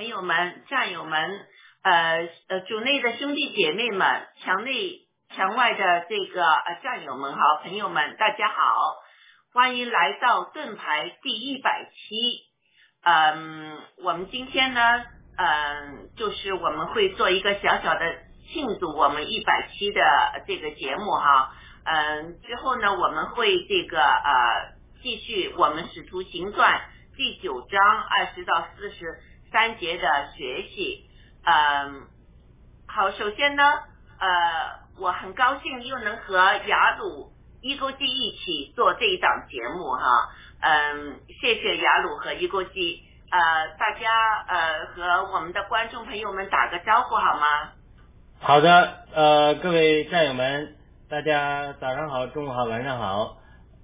朋友们、战友们，呃呃，主内的兄弟姐妹们，墙内墙外的这个呃战友们、好朋友们，大家好，欢迎来到盾牌第一百期。嗯，我们今天呢，嗯，就是我们会做一个小小的庆祝我们一百期的这个节目哈。嗯，之后呢，我们会这个呃继续我们使徒行传。第九章二十到四十三节的学习，嗯，好，首先呢，呃，我很高兴又能和雅鲁伊钩记一起做这一档节目哈，嗯，谢谢雅鲁和伊钩记，呃，大家呃和我们的观众朋友们打个招呼好吗？好的，呃，各位战友们，大家早上好，中午好，晚上好，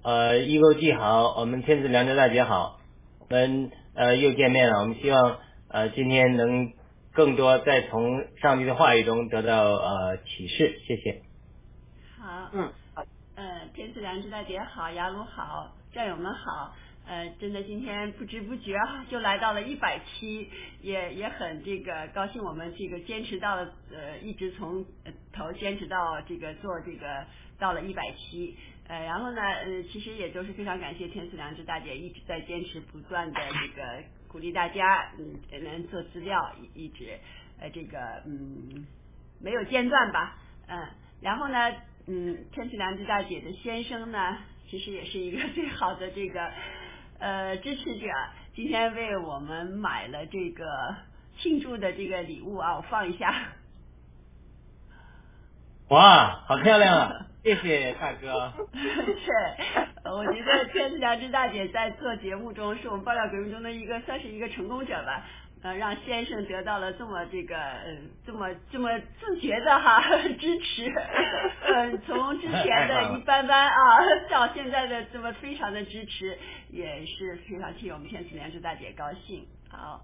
呃，一钩记好，我们天赐良知大姐好。我们呃又见面了，我们希望呃今天能更多再从上帝的话语中得到呃启示，谢谢。好，嗯，呃，天赐良知大姐好，雅鲁好，战友们好，呃，真的今天不知不觉啊就来到了一百期，也也很这个高兴，我们这个坚持到了呃一直从头坚持到这个做这个到了一百期。呃，然后呢，呃，其实也都是非常感谢天赐良知大姐一直在坚持不断的这个鼓励大家，嗯，能做资料，一一直呃这个嗯没有间断吧，嗯，然后呢，嗯，天赐良知大姐的先生呢，其实也是一个最好的这个 呃支持者，今天为我们买了这个庆祝的这个礼物啊，我放一下。哇，好漂亮啊！谢谢大哥。是，我觉得天赐良知大姐在做节目中，是我们爆料革命中的一个算是一个成功者吧。呃，让先生得到了这么这个呃这么这么自觉的哈 支持，呃，从之前的一般般啊，到现在的这么非常的支持，也是非常替我们天赐良知大姐高兴。好，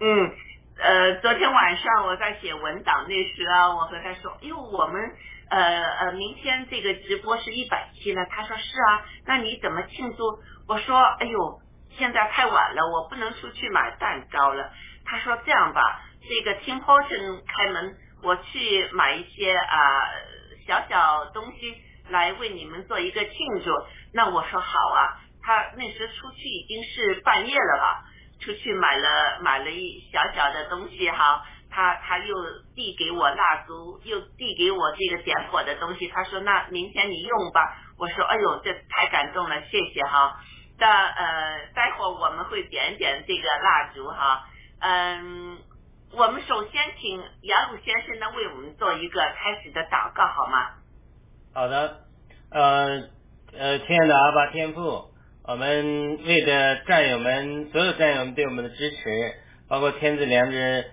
嗯，呃，昨天晚上我在写文档那时啊，我和他说，因为我们呃呃明天这个直播是一百期了，他说是啊，那你怎么庆祝？我说，哎呦，现在太晚了，我不能出去买蛋糕了。他说这样吧，这个 Tim Horton 开门，我去买一些啊、小小东西来为你们做一个庆祝。那我说好啊，他那时出去已经是半夜了吧，出去买了买了一小小的东西哈，他他又递给我蜡烛，又递给我这个点火的东西，他说那明天你用吧。我说哎呦，这太感动了，谢谢哈。那呃，待会儿我们会点点这个蜡烛哈。嗯，我们首先请杨鲁先生呢为我们做一个开始的祷告，好吗？好的，呃呃，亲爱的阿爸天父，我们为着战友们所有战友们对我们的支持，包括天子良知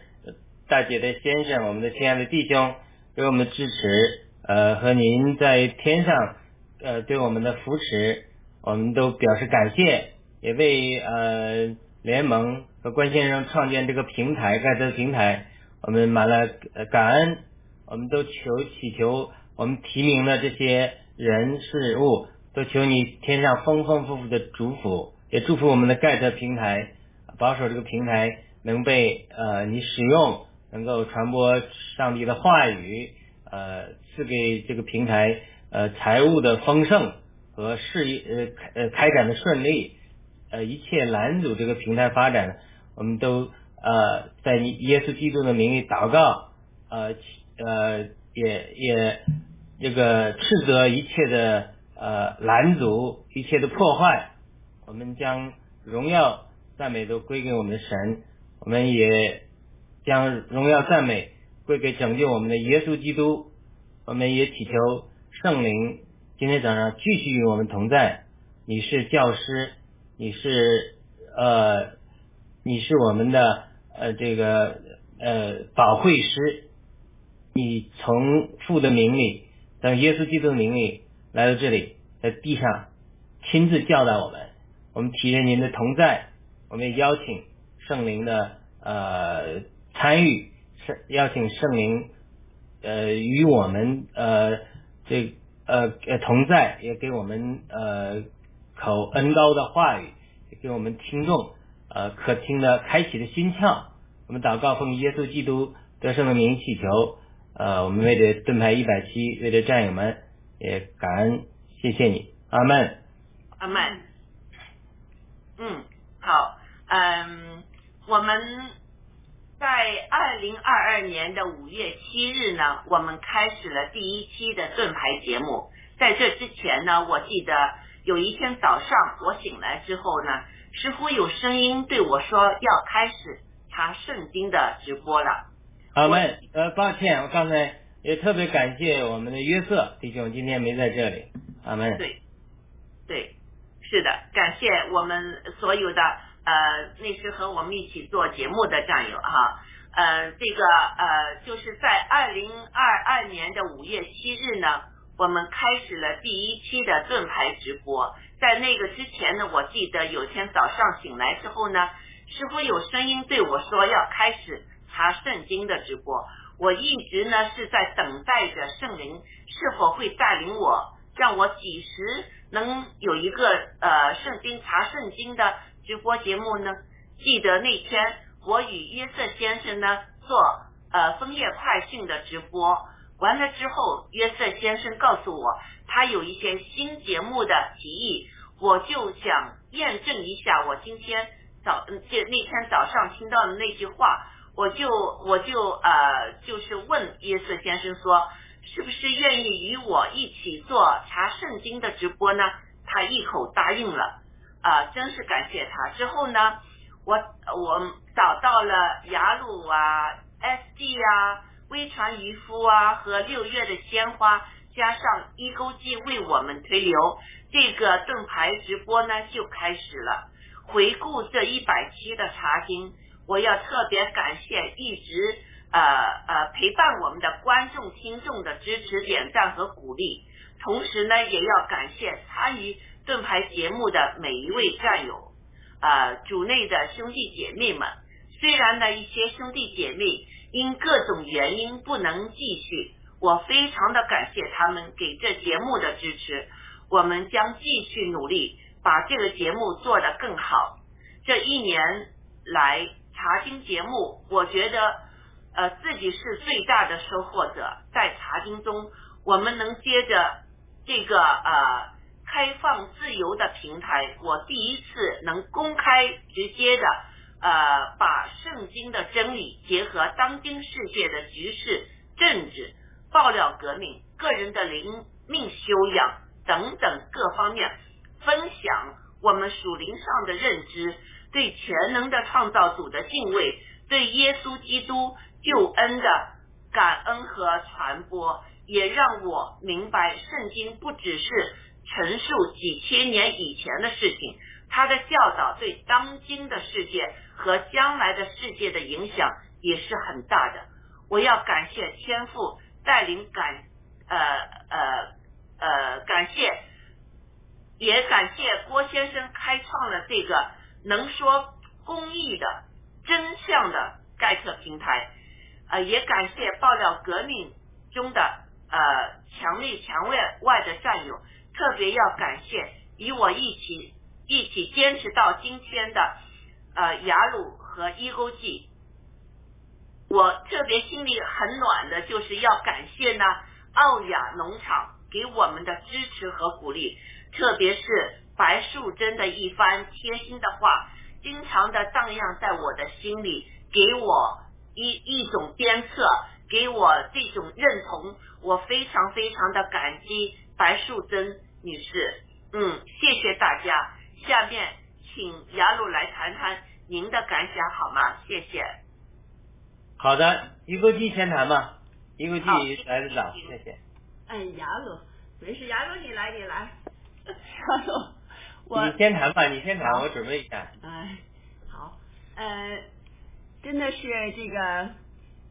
大姐的先生，我们的亲爱的弟兄给我们的支持，呃，和您在天上呃对我们的扶持，我们都表示感谢，也为呃联盟和关先生创建这个平台盖这个平台，我们满了感恩，我们都求祈求我们提名的这些人事物，都求你天上丰丰富富的祝福，也祝福我们的盖特平台，保守这个平台能被呃你使用，能够传播上帝的话语，呃赐给这个平台呃财务的丰盛和事业呃开呃开展的顺利，呃一切拦阻这个平台发展，我们都呃在耶稣基督的名义祷告，呃呃也也这个斥责一切的呃拦阻，一切的破坏，我们将荣耀赞美都归给我们的神，我们也将荣耀赞美归给拯救我们的耶稣基督，我们也祈求圣灵今天早上继续与我们同在。你是教师，你是呃，你是我们的呃这个呃保惠师，你从父的名里，在耶稣基督的名里来到这里，在地上亲自教导我们，我们体验您的同在，我们也邀请圣灵的呃参与，圣邀请圣灵呃与我们呃这呃呃同在，也给我们呃口恩高的话语，给我们听众呃可听的开启的心窍。我们祷告奉耶稣基督得胜的名祈求，呃，我们为这盾牌一百七，为这战友们也感恩，谢谢你，阿门。阿门。嗯，好，嗯，我们在二零二二年的五月七日呢，我们开始了第一期的盾牌节目。在这之前呢，我记得有一天早上我醒来之后呢，似乎有声音对我说要开始查圣经的直播了。阿门。呃，抱歉，我刚才也特别感谢我们的约瑟弟兄今天没在这里。阿门。对，对，是的，感谢我们所有的呃那是和我们一起做节目的战友哈。呃，这个呃，就是在二零二二年的五月七日呢，我们开始了第一期的盾牌直播。在那个之前呢，我记得有天早上醒来之后呢，似乎有声音对我说要开始查圣经的直播。我一直呢是在等待着圣灵是否会带领我，让我几时能有一个呃圣经查圣经的直播节目呢？记得那天我与约瑟先生呢做呃枫叶快讯的直播，完了之后，约瑟先生告诉我他有一些新节目的提议，我就想验证一下我今天早嗯这那天早上听到的那句话。我就我就呃，就是问约瑟先生说，是不是愿意与我一起做查圣经的直播呢？他一口答应了，啊，真是感谢他。之后呢，我我找到了雅鲁啊、SD 啊、微传渔夫啊和六月的鲜花，加上一钩记为我们推流，这个盾牌直播呢就开始了。回顾这一百期的茶经。我要特别感谢一直呃呃陪伴我们的观众听众的支持、点赞和鼓励，同时呢，也要感谢参与盾牌节目的每一位战友，呃，主内的兄弟姐妹们。虽然呢，一些兄弟姐妹因各种原因不能继续，我非常的感谢他们给这节目的支持。我们将继续努力，把这个节目做得更好。这一年来。查经节目，我觉得呃自己是最大的收获者。在查经中，我们能接着这个呃开放自由的平台，我第一次能公开直接的呃把圣经的真理结合当今世界的局势、政治、爆料革命、个人的灵命修养等等各方面，分享我们属灵上的认知。对全能的创造主的敬畏，对耶稣基督救恩的感恩和传播，也让我明白圣经不只是陈述几千年以前的事情，他的教导对当今的世界和将来的世界的影响也是很大的。我要感谢天父带领感，呃呃呃，感谢，也感谢郭先生开创了这个能说公益的真相的盖特平台，呃，也感谢爆料革命中的呃强力强外外的战友，特别要感谢与我一起一起坚持到今天的呃雅鲁和伊沟记。我特别心里很暖的，就是要感谢呢奥雅农场给我们的支持和鼓励，特别是白素贞的一番贴心的话，经常的荡漾在我的心里，给我一一种鞭策，给我这种认同，我非常非常的感激白素贞女士。嗯，谢谢大家。下面请雅鲁来谈谈您的感想好吗？谢谢。好的，一个季先谈吧，一个季来的早，谢谢。哎，雅鲁，没事，雅鲁你来，你来。雅鲁，我你先谈吧，你先谈，我准备一下。哎，好，呃，真的是这个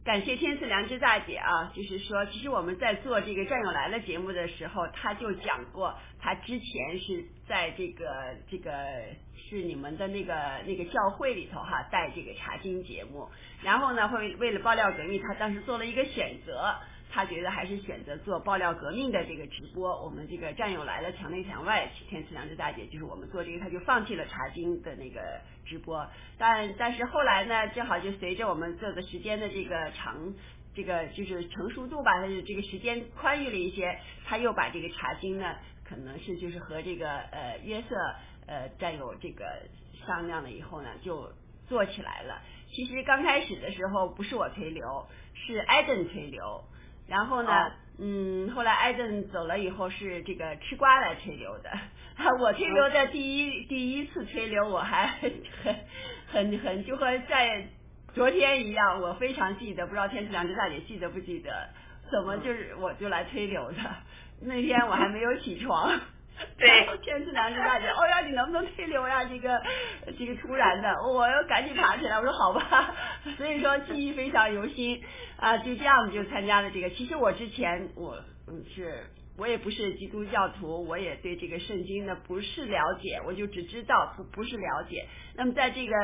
感谢天赐良知大姐啊，就是说，其实我们在做这个战友来了节目的时候，他就讲过，他之前是在这个这个是你们的那个那个教会里头哈带这个查经节目，然后呢会为了爆料革命，他当时做了一个选择。他觉得还是选择做爆料革命的这个直播，我们这个战友来了墙内墙外，天赐良知大姐就是我们做这个，她就放弃了茶经的那个直播，但但是后来呢，正好就随着我们做的时间的这个长，这个就是成熟度吧，它就这个时间宽裕了一些，他又把这个茶经呢，可能是就是和这个呃约瑟呃战友这个商量了以后呢，就做起来了。其实刚开始的时候不是我推流，是艾登推流。然后呢，哦嗯，后来艾登走了以后是这个吃瓜来吹牛的。我吹牛的第一第一次吹牛，我还很很很就和在昨天一样，我非常记得，不知道天赐良知大姐记得不记得？怎么就是我就来吹牛的？那天我还没有起床。对天赐良知大姐，哦呀，你能不能推流呀？这个这个突然的，我要赶紧爬起来。我说好吧，所以说记忆非常犹新啊，就这样子就参加了这个。其实我之前我嗯是我也不是基督教徒，我也对这个圣经呢不是了解，我就只知道不不是了解。那么在这个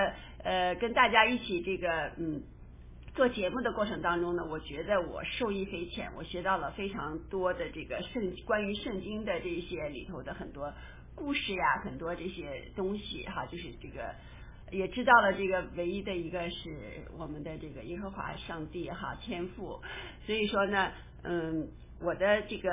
呃跟大家一起这个嗯。做节目的过程当中呢，我觉得我受益匪浅，我学到了非常多的这个圣关于圣经的这些里头的很多故事呀，很多这些东西哈，就是这个也知道了这个唯一的一个是我们的这个耶和华上帝哈天赋，所以说呢，嗯，我的这个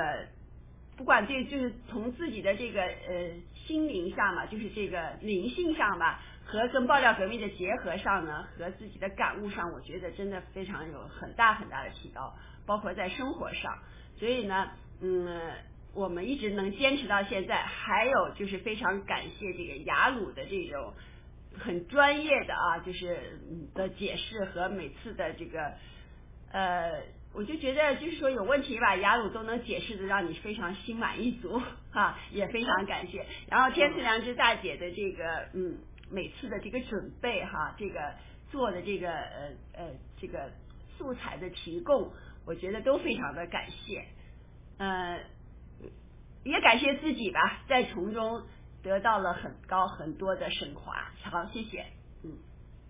不管这就是从自己的这个呃心灵上嘛，就是这个灵性上吧，和跟爆料革命的结合上呢，和自己的感悟上，我觉得真的非常有很大很大的提高，包括在生活上。所以呢，嗯，我们一直能坚持到现在，还有就是非常感谢这个雅鲁的这种很专业的啊，就是的解释和每次的这个呃。我就觉得，就是说有问题吧，雅鲁都能解释的让你非常心满意足 哈，也非常感谢。然后天赐良知大姐的这个嗯，每次的这个准备哈，这个做的这个呃呃这个素材的提供，我觉得都非常的感谢。呃，也感谢自己吧，在从中得到了很高很多的升华。好，谢谢。嗯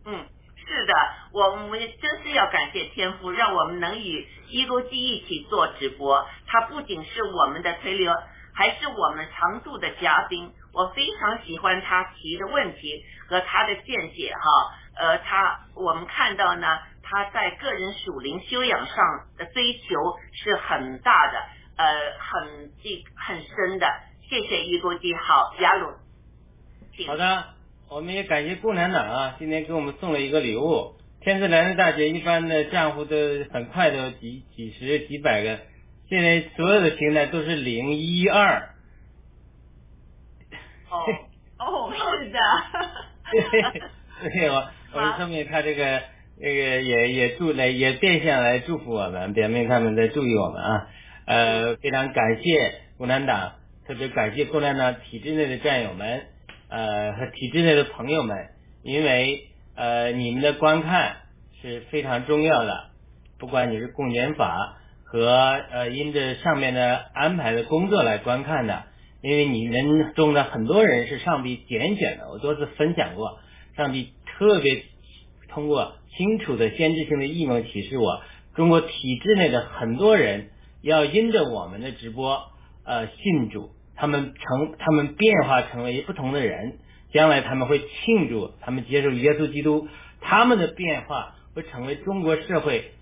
嗯。是的，我们真是要感谢天父，让我们能与一勾记一起做直播。他不仅是我们的推流，还是我们常驻的嘉宾。我非常喜欢他提的问题和他的见解哈。呃，他我们看到呢，他在个人属灵修养上的追求是很大的，呃，很这很深的。谢谢一勾记，好，雅鲁，好的，我们也感谢共产党啊，今天给我们送了一个礼物。天赐良知大姐一般的账户都很快都几几十几百个，现在所有的平台都是零一二。哦 哦，是的。对，我 我是说明他这个这个也也祝来也变相来祝福我们，表明他们在注意我们啊。呃，非常感谢共产党，特别感谢共产党体制内的战友们，呃和体制内的朋友们，因为呃你们的观看是非常重要的，不管你是公检法和呃因着上面的安排的工作来观看的，因为你们中的很多人是上帝拣选的，我多次分享过，上帝特别通过清楚的先知性的异梦启示我，中国体制内的很多人要因着我们的直播，呃，信主，他们成，他们变化成为不同的人，将来他们会庆祝，他们接受耶稣基督，他们的变化会成为中国社会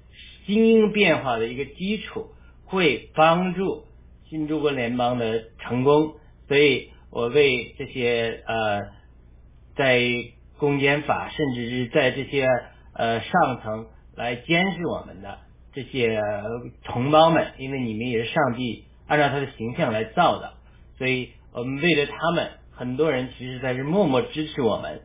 精英变化的一个基础，会帮助新中国联邦的成功，所以我为这些呃，在公检法，甚至是在这些。呃，上层来监视我们的这些同胞们，因为你们也是上帝按照他的形象来造的，所以我们为了他们，很多人其实在这默默支持我们，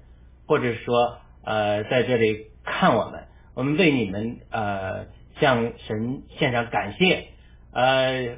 或者说呃在这里看我们，我们为你们呃向神献上感谢，呃，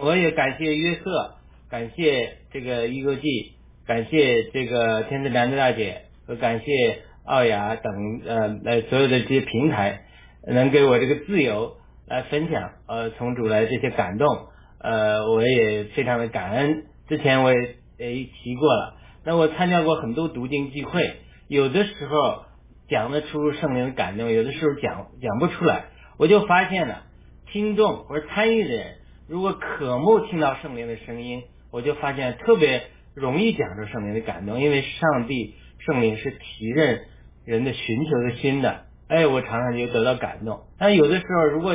我也感谢约瑟，感谢这个一个记，感谢这个天赐良知大姐，和感谢。奥雅等呃呃所有的这些平台，能给我这个自由来分享呃从主来这些感动呃我也非常的感恩。之前我也也提过了，那我参加过很多读经聚会，有的时候讲得出圣灵的感动，有的时候讲讲不出来。我就发现了，听众或者参与的人，如果渴慕听到圣灵的声音，我就发现特别容易讲出圣灵的感动，因为上帝圣灵是提任。人的寻求的心的，哎，我常常就得到感动。但有的时候，如果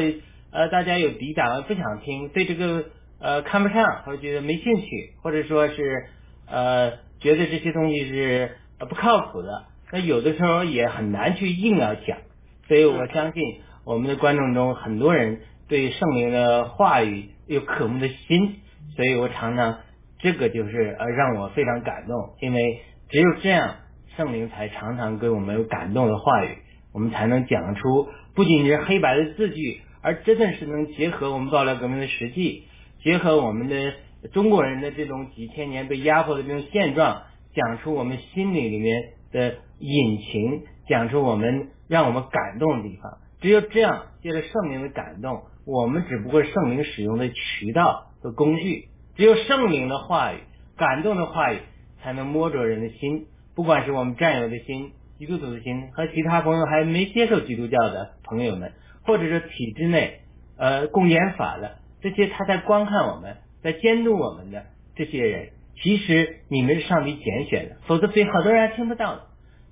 呃大家有抵挡，不想听，对这个呃看不上，或者觉得没兴趣，或者说是呃觉得这些东西是不靠谱的，那有的时候也很难去硬要讲。所以我相信我们的观众中很多人对圣灵的话语有渴慕的心，所以我常常这个就是呃让我非常感动，因为只有这样。圣灵才常常给我们有感动的话语，我们才能讲出不仅是黑白的字句，而真的是能结合我们爆料革命的实际，结合我们的中国人的这种几千年被压迫的这种现状，讲出我们心里里面的隐情，讲出我们让我们感动的地方。只有这样，借着圣灵的感动，我们只不过圣灵使用的渠道和工具。只有圣灵的话语、感动的话语，才能摸着人的心。不管是我们战友的心、基督徒的心，和其他朋友还没接受基督教的朋友们，或者是体制内呃公检法的这些他在观看我们、在监督我们的这些人，其实你们是上帝拣选的，否则被好多人还听不到的。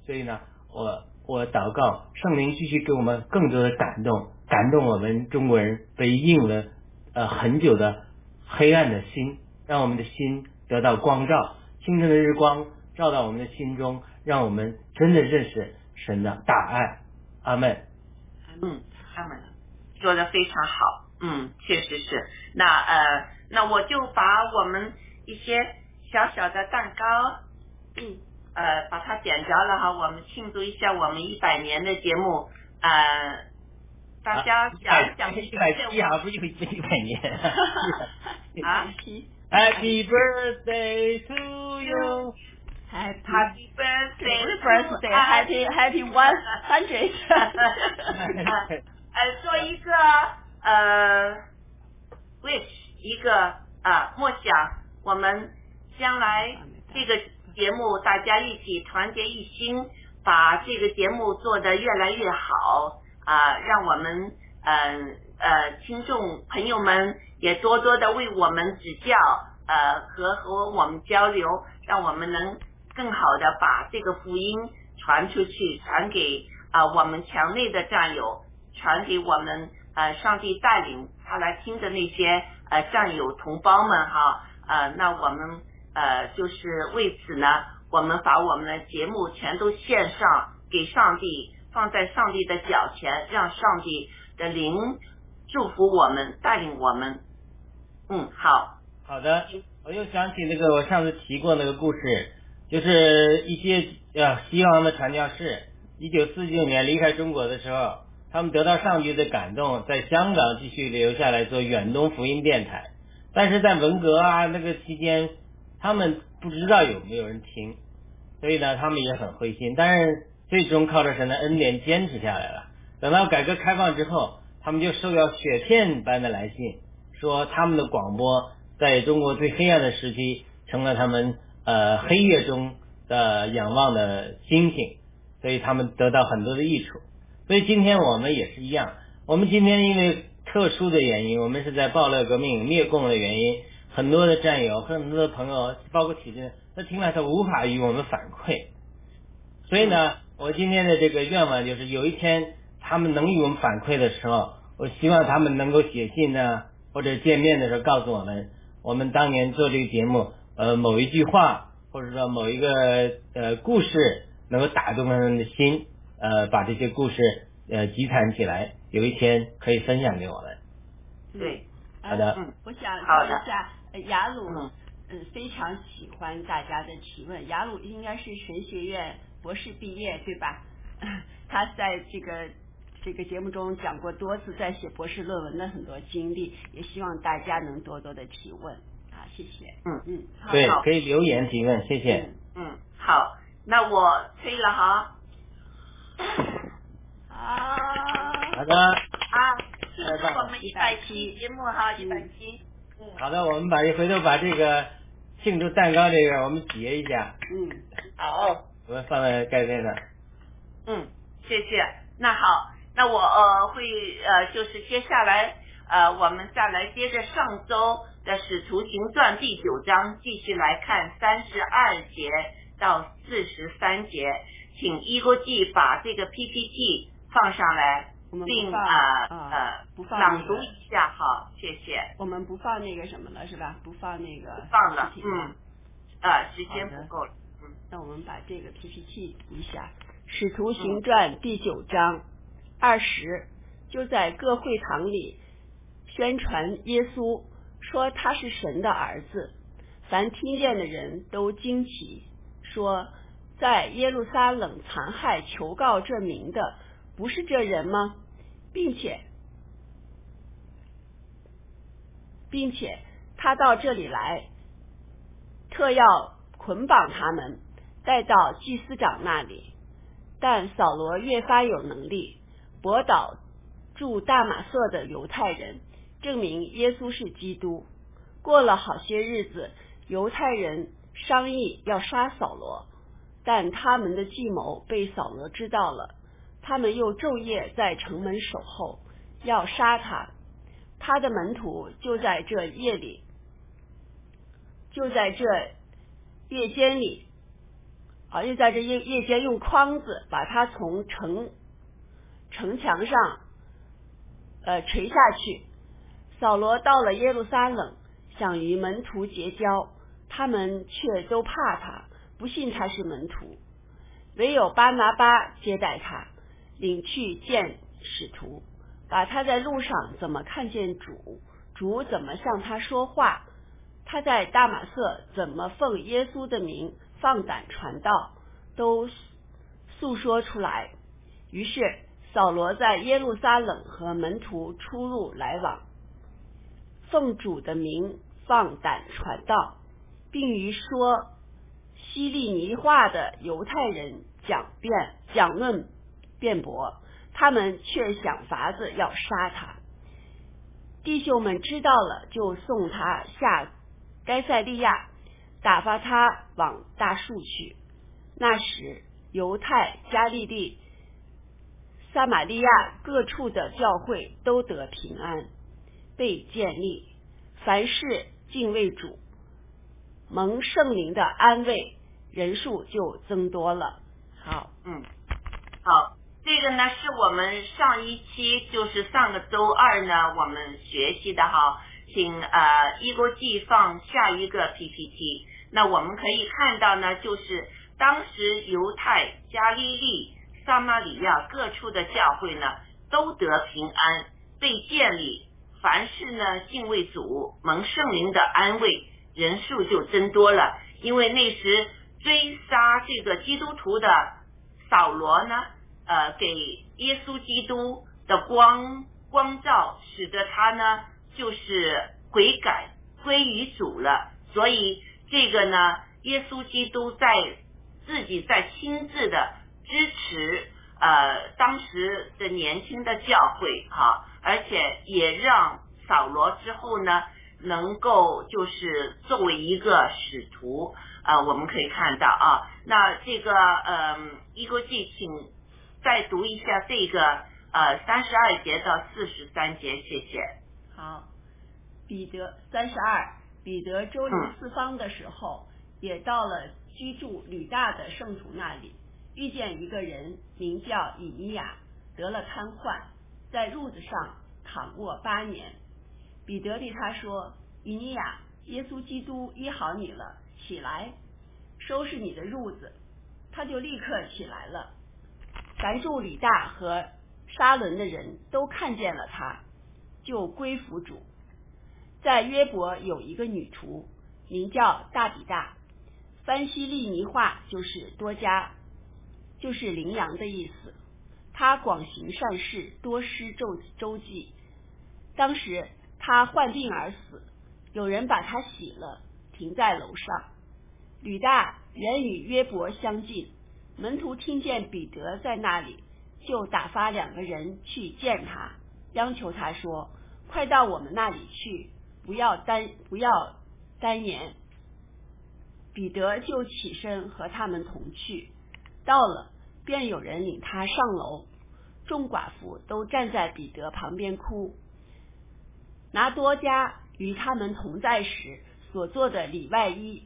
所以呢，我我祷告圣灵继续给我们更多的感动，感动我们中国人被印了呃很久的黑暗的心，让我们的心得到光照，清晨的日光。照到我们的心中，让我们真的认识神的大爱。阿门。嗯，阿门。说的非常好。嗯，确实是。那呃，那我就把我们一些小小的蛋糕，嗯，呃，把它点着了哈。我们庆祝一下我们一百年的节目。呃，大家想想一百七啊，不一不一百年。啊，Happy birthday to you。Happy birthday, birthday, happy happy one hundred。呃，做一个呃，wish 一个啊默想，我们将来这个节目大家一起团结一心，把这个节目做得越来越好啊，让我们嗯呃听众朋友们也多多的为我们指教呃和和我们交流，让我们能。更好的把这个福音传出去，传给啊我们墙内的战友，传给我们呃上帝带领他来听的那些呃战友同胞们哈呃那我们呃就是为此呢，我们把我们的节目全都献上给上帝，放在上帝的脚前，让上帝的灵祝福我们，带领我们。嗯，好好的，我又想起那个我上次提过那个故事。就是一些呃西方的传教士一九四九年离开中国的时候，他们得到上帝的感动，在香港继续留下来做远东福音电台。但是在文革啊那个期间，他们不知道有没有人听，所以呢，他们也很灰心。但是最终靠着神的恩典坚持下来了。等到改革开放之后，他们就收到雪片般的来信，说他们的广播在中国最黑暗的时期，成了他们呃黑夜中的仰望的星星。所以他们得到很多的益处，所以今天我们也是一样。我们今天因为特殊的原因，我们是在暴乱革命灭共的原因，很多的战友、很多的朋友，包括体制，他听了他无法与我们反馈。所以呢，我今天的这个愿望就是，有一天他们能与我们反馈的时候，我希望他们能够写信呢，或者见面的时候告诉我们，我们当年做这个节目，呃，某一句话，或者说某一个呃故事。能够打动他们的心，呃，把这些故事呃集攒起来，有一天可以分享给我们。对，好的。嗯，我想说一下，雅鲁，嗯，非常喜欢大家的提问。雅鲁应该是神学院博士毕业，对吧？他在这个这个节目中讲过多次在写博士论文的很多经历，也希望大家能多多的提问。好，谢谢。嗯嗯，对，可以留言提问，谢谢。嗯，好。那我退了哈，啊，好。的，啊，这是我们一百期节目哈，一百期，嗯，好的，我们把一回头把这个庆祝蛋糕这个我们结一下，嗯，好，我们放在盖面上，嗯，谢谢，那好，那我呃会呃就是接下来呃我们再来接着上周的使徒行传第九章继续来看三十二节。到四十三节，请一国际把这个 PPT 放上来，并啊呃朗读一下，好，谢谢。我们不放那个什么了，是吧？不放那个。放了，嗯，啊，时间不够了，嗯。那我们把这个 PPT 读一下，《使徒行传》第九章二十，就在各会堂里宣传耶稣，说他是神的儿子，凡听见的人都惊奇。说，在耶路撒冷残害求告这名的，不是这人吗？并且，并且他到这里来，特要捆绑他们，带到祭司长那里。但扫罗越发有能力，驳倒住大马色的犹太人，证明耶稣是基督。过了好些日子，犹太人。商议要杀扫罗，但他们的计谋被扫罗知道了。他们又昼夜在城门守候，要杀他。他的门徒就在这夜里，就在这夜间里，啊，又在这夜夜间用筐子把他从城城墙上呃垂下去。扫罗到了耶路撒冷，想与门徒结交。他们却都怕他，不信他是门徒。唯有巴拿巴接待他，领去见使徒，把他在路上怎么看见主，主怎么向他说话，他在大马色怎么奉耶稣的名放胆传道，都诉说出来。于是扫罗在耶路撒冷和门徒出入来往，奉主的名放胆传道。并于说希利尼化的犹太人讲辩讲论辩驳，他们却想法子要杀他。弟兄们知道了，就送他下该塞利亚，打发他往大树去。那时，犹太、加利利、撒玛利亚各处的教会都得平安，被建立，凡事敬畏主。蒙圣灵的安慰，人数就增多了。好，嗯，好，这个呢是我们上一期，就是上个周二呢，我们学习的哈，请呃一国际放下一个 PPT。那我们可以看到呢，就是当时犹太、加利利、撒玛利亚各处的教会呢，都得平安，被建立，凡事呢敬畏主，蒙圣灵的安慰。人数就增多了，因为那时追杀这个基督徒的扫罗呢，呃给耶稣基督的光光照，使得他呢就是悔改归于主了。所以这个呢，耶稣基督在自己在亲自的支持呃当时的年轻的教会哈，而且也让扫罗之后呢。能够就是作为一个使徒啊，我们可以看到啊，那这个嗯，一个记，请再读一下这个呃三十二节到四十三节，谢谢。好，彼得三十二，彼得周游四方的时候，也到了居住吕大的圣徒那里，遇见一个人名叫以尼亚，得了瘫痪，在褥子上躺卧八年。彼得对他说：“以尼亚，耶稣基督医好你了，起来，收拾你的褥子。”他就立刻起来了。凡住李大和沙伦的人都看见了他，就归服主。在约伯有一个女徒，名叫大比大，翻西利尼话就是多加，就是羚羊的意思。她广行善事，多施周周济。当时。他患病而死，有人把他洗了，停在楼上。吕大原与约伯相近，门徒听见彼得在那里，就打发两个人去见他，央求他说：“快到我们那里去，不要单不要单言。”彼得就起身和他们同去，到了，便有人领他上楼，众寡妇都站在彼得旁边哭。拿多加与他们同在时所做的里外衣，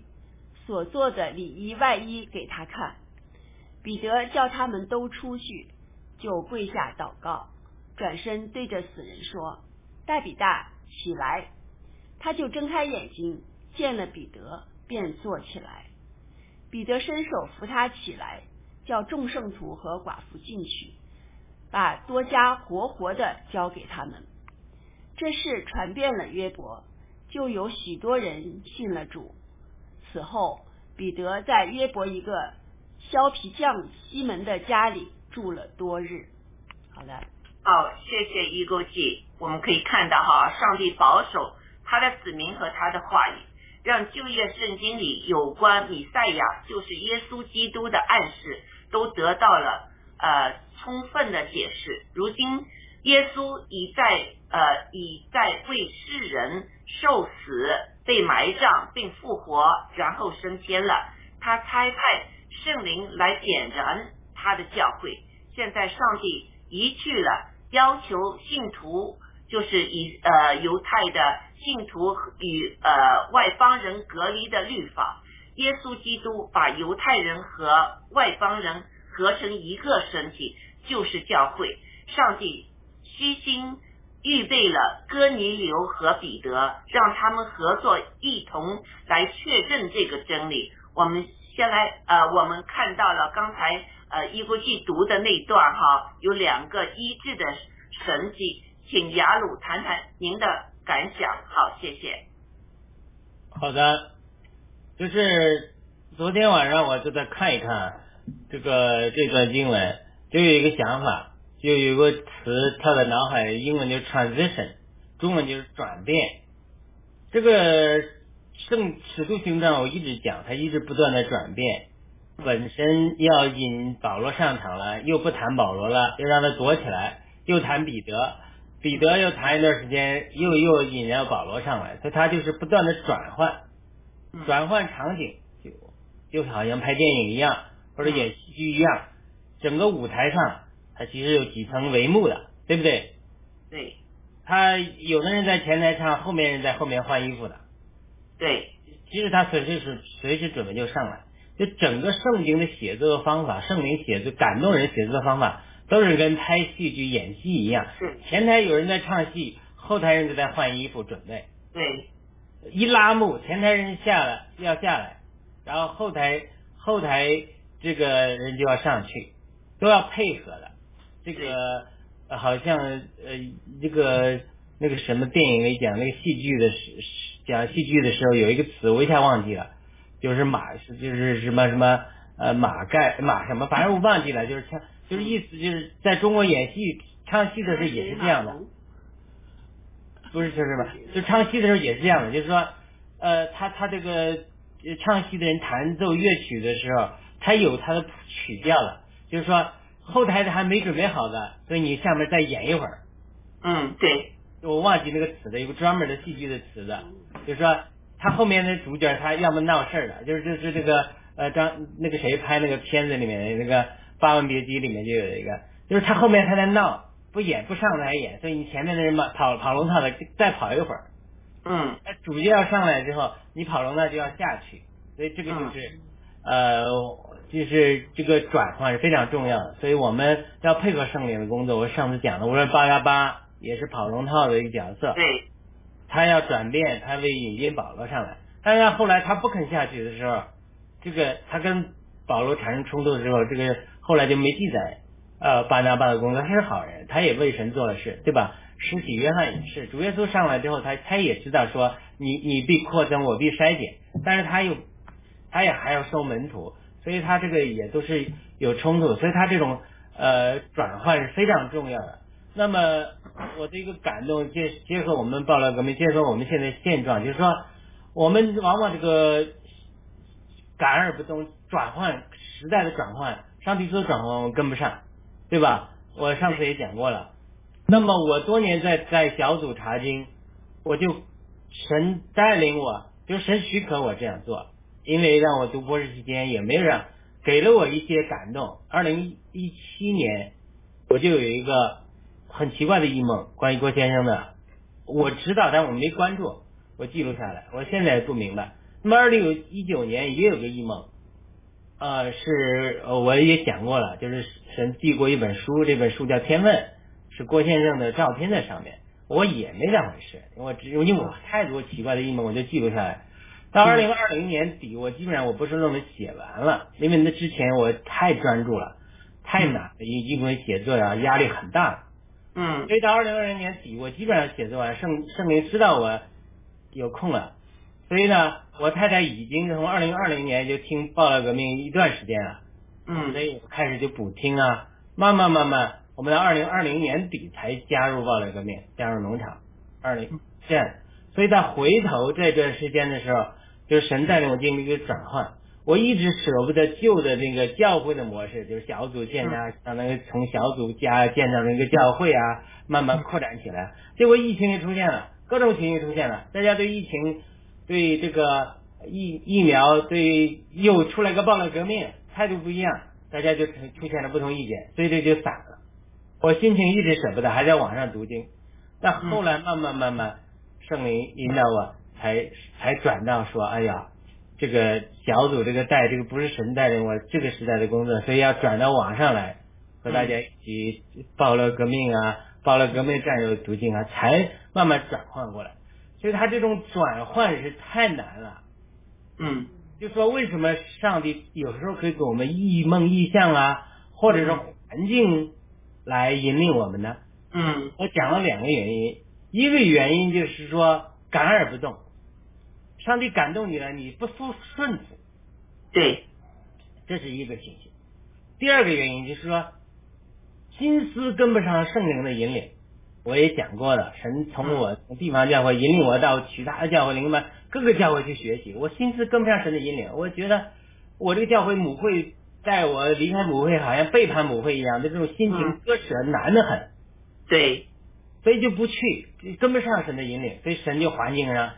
所做的里衣外衣给他看。彼得叫他们都出去，就跪下祷告，转身对着死人说：“大比大，起来！”他就睁开眼睛，见了彼得，便坐起来。彼得伸手扶他起来，叫众圣徒和寡妇进去，把多加活活的交给他们。这事传遍了约伯，就有许多人信了主。此后，彼得在约伯一个削皮匠西门的家里住了多日。好的，好，谢谢一勾记。我们可以看到哈，上帝保守他的子民和他的话语，让旧约圣经里有关米赛亚，就是耶稣基督的暗示，都得到了呃充分的解释。如今，耶稣已在。呃，已在为世人受死、被埋葬并复活，然后升天了。他差派圣灵来点燃他的教会。现在上帝移去了要求信徒，就是以呃犹太的信徒与呃外邦人隔离的律法。耶稣基督把犹太人和外邦人合成一个身体，就是教会。上帝虚心。预备了哥尼流和彼得，让他们合作，一同来确认这个真理。我们先来，呃，我们看到了刚才呃一国际读的那段哈，有两个医治的神迹，请雅鲁谈谈您的感想。好，谢谢。好的，就是昨天晚上我就在看一看这个这段经文，就有一个想法。就有个词跳在脑海，英文就是 transition，中文就是转变。这个圣使徒行传我一直讲，它一直不断的转变。本身要引保罗上场了，又不谈保罗了，又让他躲起来，又谈彼得，彼得又谈一段时间，又又引了保罗上来，所以他就是不断的转换，转换场景，就就好像拍电影一样，或者演戏剧一样，整个舞台上。它其实有几层帷幕的，对不对？对。他有的人在前台唱，后面人在后面换衣服的。对。其实他随时是随时准备就上来，就整个圣经的写作方法，圣灵写作感动人写作的方法，都是跟拍戏剧演戏一样。是。前台有人在唱戏，后台人都在换衣服准备。对。一拉幕，前台人下来要下来，然后后台后台这个人就要上去，都要配合的。这个好像呃，这个那个什么电影里讲那个戏剧的时讲戏剧的时候有一个词我一下忘记了，就是马就是什么什么呃马盖马什么，反正我忘记了，就是唱就是意思就是在中国演戏唱戏的时候也是这样的，不是就是吧？就唱戏的时候也是这样的，就是说，呃，他他这个唱戏的人弹奏乐曲的时候，他有他的曲调了，就是说后台的还没准备好的，所以你下面再演一会儿。嗯，对，我忘记那个词了，有个专门的戏剧的词的，就是说他后面的主角他要么闹事儿了，就是就是这个呃张那个谁拍那个片子里面的那个《霸王别姬》里面就有一个，就是他后面他在闹，不演不上台演，所以你前面的人嘛跑跑龙套的再跑一会儿，嗯。那主角要上来之后，你跑龙套就要下去，所以这个就是、呃就是这个转换是非常重要的，所以我们要配合圣灵的工作。我上次讲了，我说八幺八也是跑龙套的一个角色，对，他要转变，他为引进保罗上来，但是后来他不肯下去的时候，这个他跟保罗产生冲突的时候，这个后来就没记载。呃，巴拿巴的工作，他是好人，他也为神做了事，对吧？施洗约翰也是，主耶稣上来之后，他他也知道说，你你必扩增，我必筛减，但是他又他也还要收门徒，所以他这个也都是有冲突，所以他这种呃转换是非常重要的。那么我的一个感动结结合我们报了革命，结合我们现在现状，就是说我们往往这个感而不动，转换时代的转换，上帝做转换我跟不上，对吧？我上次也讲过了。那么我多年在在小组查经，我就神带领我，就神许可我这样做，因为让我读博士期间也没有让给了我一些感动。二零一七年我就有一个很奇怪的异梦，关于郭先生的，我知道，但我没关注，我记录下来，我现在不明白。那么二零一九年也有个异梦，呃，是我也讲过了，就是神递过一本书，这本书叫《天问》，是郭先生的照片在上面，我也没当回事，我只因为我太多奇怪的异梦，我就记录下来。到二零二零年底，我基本上我不是论文写完了，因为那之前我太专注了，太难了，因英文写作呀压力很大，嗯。所以到二零二零年底，我基本上写作完，圣圣灵知道我有空了，所以呢，我太太已经从二零二零年就听报了革命一段时间了，嗯。所以我开始就补听啊，慢慢慢慢，我们到二零二零年底才加入报了革命，加入农场，二零这样，所以在回头这段时间的时候，就是神带领我经历一个转换。我一直舍不得旧的那个教会的模式，就是小组建啊，相当于从小组加建造那个教会啊，慢慢扩展起来。结果疫情也出现了，各种情绪出现了，大家对疫情、对这个疫疫苗、对又出来个暴乱革命，态度不一样，大家就出出现了不同意见，所以这就散了。我心情一直舍不得，还在网上读经，但后来慢慢慢慢，圣灵引导我，才才转到说，哎呀，这个小组这个带这个不是神带领我这个时代的工作，所以要转到网上来和大家一起报了革命啊，报了革命战友读经啊，才慢慢转换过来。所以他这种转换是太难了。嗯就说为什么上帝有时候可以给我们异梦异象啊，或者是环境来引领我们呢？嗯我讲了两个原因，一个原因就是说感而不动，上帝感动你了，你不服顺服，对，这是一个情形。第二个原因就是说心思跟不上圣灵的引领，我也讲过了，神从我从地方教会引领我到其他的教会、灵班各个教会去学习，我心思跟不上神的引领，我觉得我这个教会母会在我离开母会，好像背叛母会一样的这种心情嗯。割舍难得很。对，所以就不去，跟不上神的引领，所以神就环境上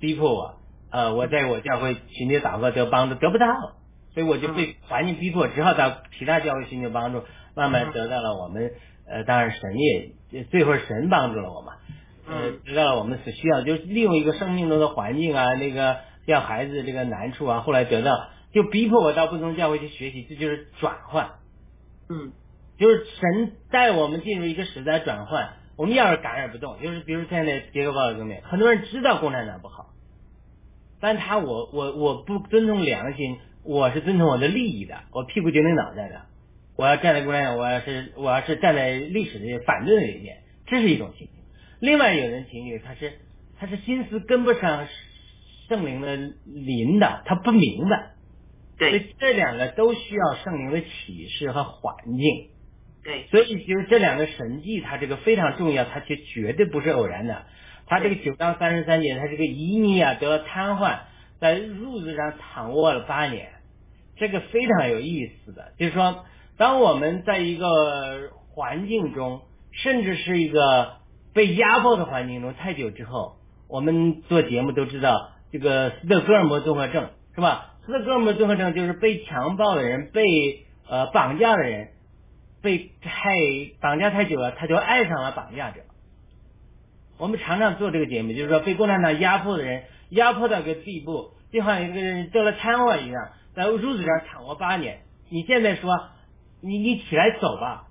逼迫我，呃，我在我教会寻求祷告得帮助得不到，所以我就被环境逼迫，只好到其他教会寻求帮助，慢慢得到了我们，呃，当然神也最后神帮助了我嘛，呃，嗯。得到了我们所需要，就是利用一个生命中的环境啊，那个要孩子这个难处啊，后来得到，就逼迫我到不同教会去学习，这就是转换。嗯。就是神带我们进入一个时代转换，我们要是感染不动，就是比如现在捷克报的革命，很多人知道共产党不好，但他我我我不尊重良心，我是尊重我的利益的，我屁股决定脑袋的，我要站在共产党，我要是我要是站在历史的反对的一面，这是一种情绪。另外有人情绪他是他是心思跟不上圣灵的引导，他不明白。所对，以这两个都需要圣灵的启示和环境。对，所以就是这两个神迹，它这个非常重要，它却绝对不是偶然的。他这个九章三十三节，他这个伊尼亚得了瘫痪，在褥子上躺卧了八年，这个非常有意思的，就是说，当我们在一个环境中，甚至是一个被压迫的环境中太久之后，我们做节目都知道这个斯德哥尔摩综合症是吧？斯德哥尔摩综合症就是被强暴的人、被呃绑架的人，被太绑架太久了，他就爱上了绑架者。我们常常做这个节目，就是说被共产党压迫的人，压迫到个地步，就好像一个人得了瘫痪一样，在褥子上躺卧八年。你现在说，你你起来走吧，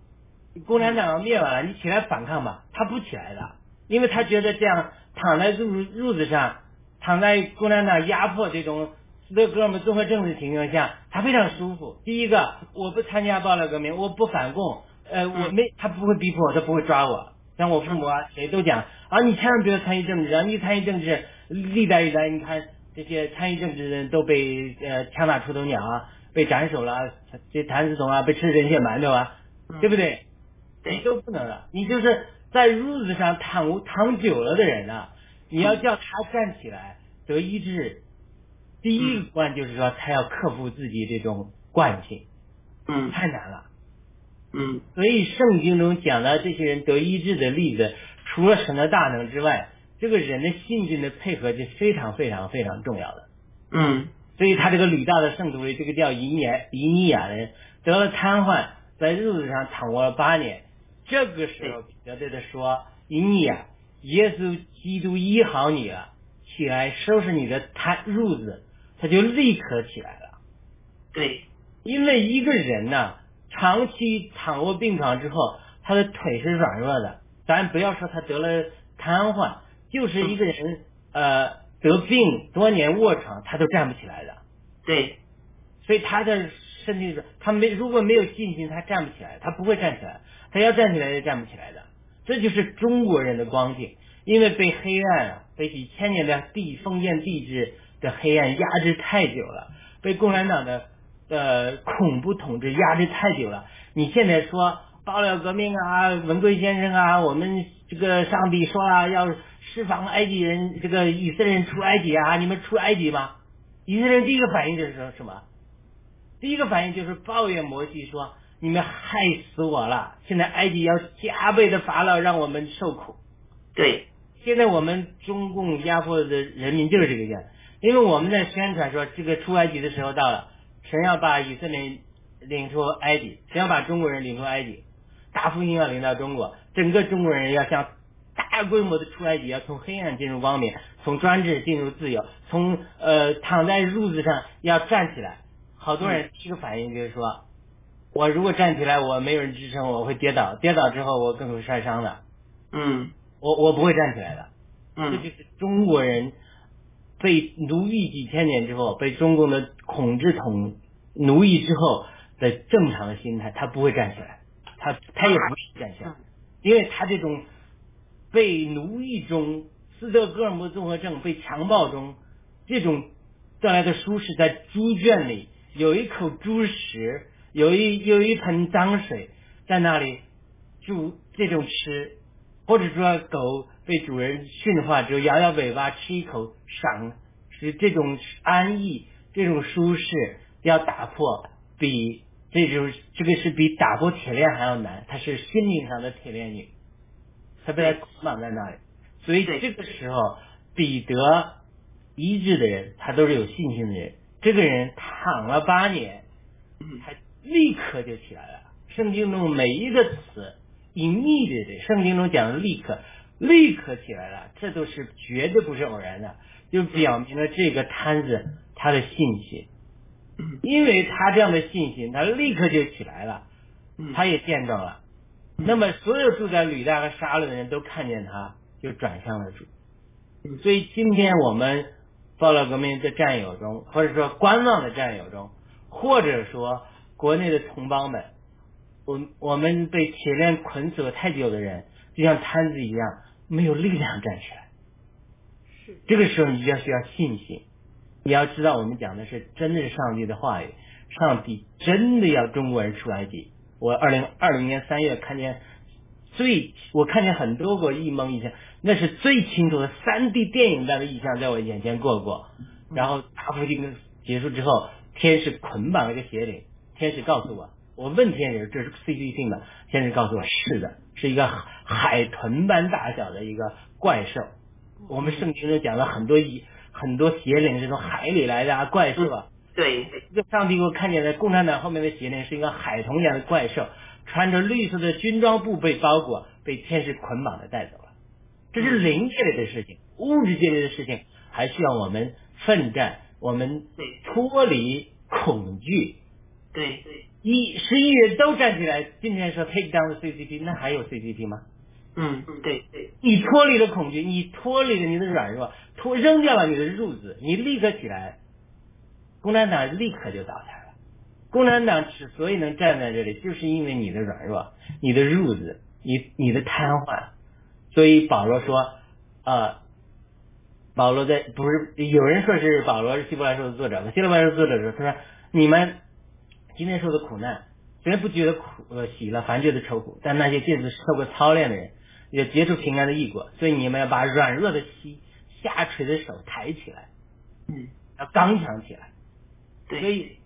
共产党要灭亡了，你起来反抗吧，他不起来的，因为他觉得这样躺在褥褥子上，躺在共产党压迫这种斯德哥尔摩综合症的情况下，他非常舒服。第一个，我不参加暴乱革命，我不反共，呃，我没他不会逼迫我，他不会抓我。像我父母啊，谁都讲啊，你千万不要参与政治啊！你参与政治，历代以来，你看这些参与政治的人都被呃枪打出头鸟啊，被斩首了，这谭嗣同啊，被吃人血馒头啊，对不对？谁都不能了，你就是在褥子上躺躺久了的人啊，你要叫他站起来得医治，第一个关就是说他要克服自己这种惯性，嗯太难了。嗯所以圣经中讲的这些人得医治的例子，除了神的大能之外，这个人的信心的配合是非常非常非常重要的。嗯所以他这个吕大的圣徒里，这个叫以尼亚以尼亚的人得了瘫痪，在褥子上躺卧了八年。这个时候，彼得对他说：“以尼亚，耶稣基督医好你了，起来收拾你的瘫褥子。”他就立刻起来了。对，因为一个人呐、长期躺卧病床之后，他的腿是软弱的。咱不要说他得了瘫痪，就是一个人呃得病多年卧床，他都站不起来的。对，所以他的身体是，他没如果没有信心，他站不起来，他不会站起来，他要站起来也站不起来的。这就是中国人的光景，因为被黑暗啊，被几千年的地封建帝制的黑暗压制太久了，被共产党的呃恐怖统治压制太久了。你现在说爆料革命啊，文贵先生啊，我们这个上帝说啊，要释放埃及人，这个以色列人出埃及啊，你们出埃及吗？以色列人第一个反应就是说什么？第一个反应就是抱怨摩西说：“你们害死我了！现在埃及要加倍的法老让我们受苦。对，现在我们中共压迫的人民就是这个样，因为我们在宣传说这个出埃及的时候到了，神要把以色列领出埃及，神要把中国人领出埃及，大复兴要领到中国，整个中国人要向大规模的出埃及，要从黑暗进入光明，从专制进入自由，从呃躺在褥子上要站起来。好多人第一个反应就是说，我如果站起来，我没有人支撑，我会跌倒，跌倒之后我更会摔伤的，嗯我我不会站起来的。嗯这嗯就是中国人被奴役几千年之后，被中共的统治统奴役之后的正常的心态，他不会站起来，他他也不会站起来，因为他这种被奴役中斯德哥尔摩综合症被强暴中这种带来的舒适，在猪圈里有一口猪食，有一有一盆脏水在那里，猪这种吃，或者说狗被主人驯化之后摇摇尾巴吃一口赏，是这种安逸，这种舒适要打破，比这种这个是比打破铁链还要难，它是心灵上的铁链女，它被他捆绑在那里，所以这个时候彼得医治的人，他都是有信心的。人，这个人躺了八年，他立刻就起来了。圣经中每一个词，immediately，圣经中讲的立刻，立刻起来了，这都是绝对不是偶然的，就表明了这个摊子他的信心，因为他这样的信心，他立刻就起来了，他也见证了。那么所有住在吕大和沙勒的人都看见他，就转向了主。所以今天我们暴乱革命的战友中，或者说观望的战友中，或者说国内的同胞们，我我们被铁链捆锁太久的人，就像摊子一样，没有力量站起来。是这个时候你就要需要信心，你要知道我们讲的是真的是上帝的话语，上帝真的要中国人出埃及。我二零二零年三月看见最，我看见很多个异梦异象，那是最清楚的三 D 电影般的异象在我眼前过过。然后大复兴结束之后，天使捆绑了一个邪灵，天使告诉我，我问天使这是 CG 性的？天使告诉我是的，是一个海豚般大小的一个怪兽。我们圣经中讲了很多以很多邪灵是从海里来的啊怪兽啊。对，这上帝给我看见的共产党后面的邪灵是一个海豚一样的怪兽，穿着绿色的军装布被包裹，被天使捆绑的带走了。这是灵界里的事情，物质界里的事情还需要我们奋战，我们对脱离恐惧。对对，一十一人都站起来，今天说 take down the CCP，那还有 CCP 吗？嗯对对你脱离了恐惧，你脱离了你的软弱，脱扔掉了你的褥子，你立刻起来，共产党立刻就倒台了。共产党之所以能站在这里，就是因为你的软弱，你的褥子，你你的瘫痪。所以保罗说，呃，保罗在不是有人说是保罗是希伯来书的作者，希伯来书作者说，他说你们今天受的苦难，虽然不觉得苦呃喜了，反觉得愁苦，但那些借此受过操练的人，也结出平安的异果。所以你们要把软弱的膝、下垂的手抬起来，嗯要刚强起来。对，所以，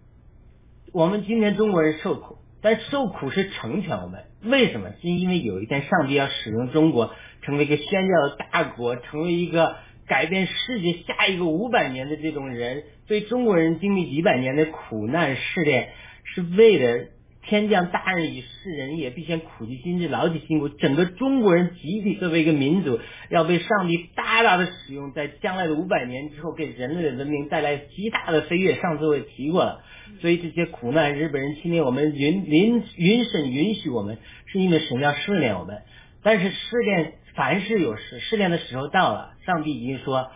我们今天中国人受苦，但受苦是成全我们。为什么？是因为有一天上帝要使用中国成为一个宣教的大国，成为一个改变世界下一个五百年的这种人。所以中国人经历几百年的苦难试炼，是为了天降大任于世人也，必先苦其心志，劳其筋骨。整个中国人集体作为一个民族，要被上帝大大的使用，在将来的五百年之后，给人类的文明带来极大的飞跃。上次我也提过了，所以这些苦难，日本人侵略我们，允允允审允许我们，是因为神要试炼我们。但是试炼凡事有时，试炼的时候到了，上帝已经说。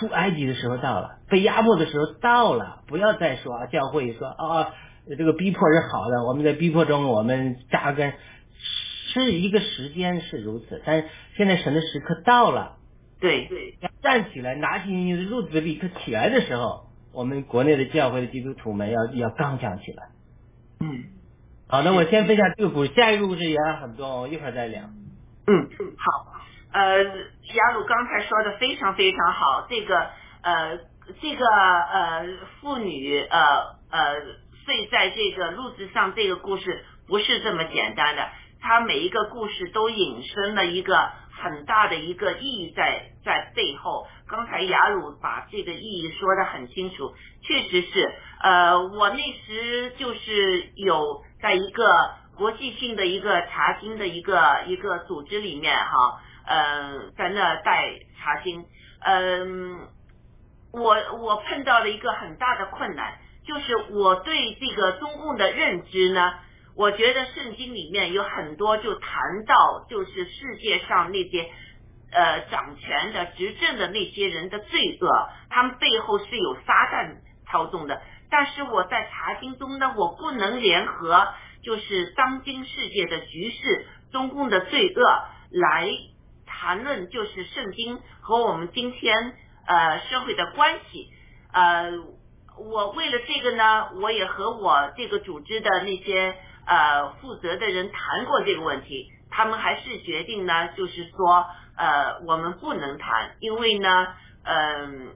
出埃及的时候到了，被压迫的时候到了，不要再说啊！教会说啊，这个逼迫是好的，我们在逼迫中我们扎根，是一个时间是如此，但是现在神的时刻到了，对对要站起来，拿起你的褥子立刻起来的时候，我们国内的教会的基督徒们要要刚强起来。嗯好，那我先分享这个故事，下一个故事也很多，我一会儿再聊。嗯好。呃，雅鲁刚才说的非常非常好，这个呃，这个呃，妇女呃呃睡在这个褥子上，这个故事不是这么简单的，它每一个故事都引申了一个很大的一个意义在在背后。刚才雅鲁把这个意义说的很清楚，确实是，呃，我那时就是有在一个国际性的一个查经的一个一个组织里面哈。呃，在那带查经，嗯，我我碰到了一个很大的困难，就是我对这个中共的认知呢，我觉得圣经里面有很多就谈到，就是世界上那些呃掌权的、执政的那些人的罪恶，他们背后是有撒旦操纵的。但是我在查经中呢，我不能联合，就是当今世界的局势、中共的罪恶来。谈论就是圣经和我们今天呃社会的关系，呃，我为了这个呢，我也和我这个组织的那些呃负责的人谈过这个问题，他们还是决定呢，就是说呃我们不能谈，因为呢，嗯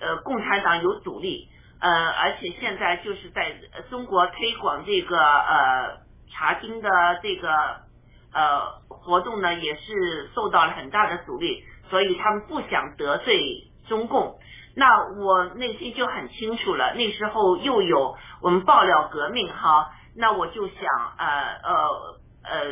呃共产党有阻力，呃而且现在就是在中国推广这个呃查经的这个。呃，活动呢也是受到了很大的阻力，所以他们不想得罪中共。那我内心就很清楚了，那时候又有我们爆料革命哈，那我就想呃呃呃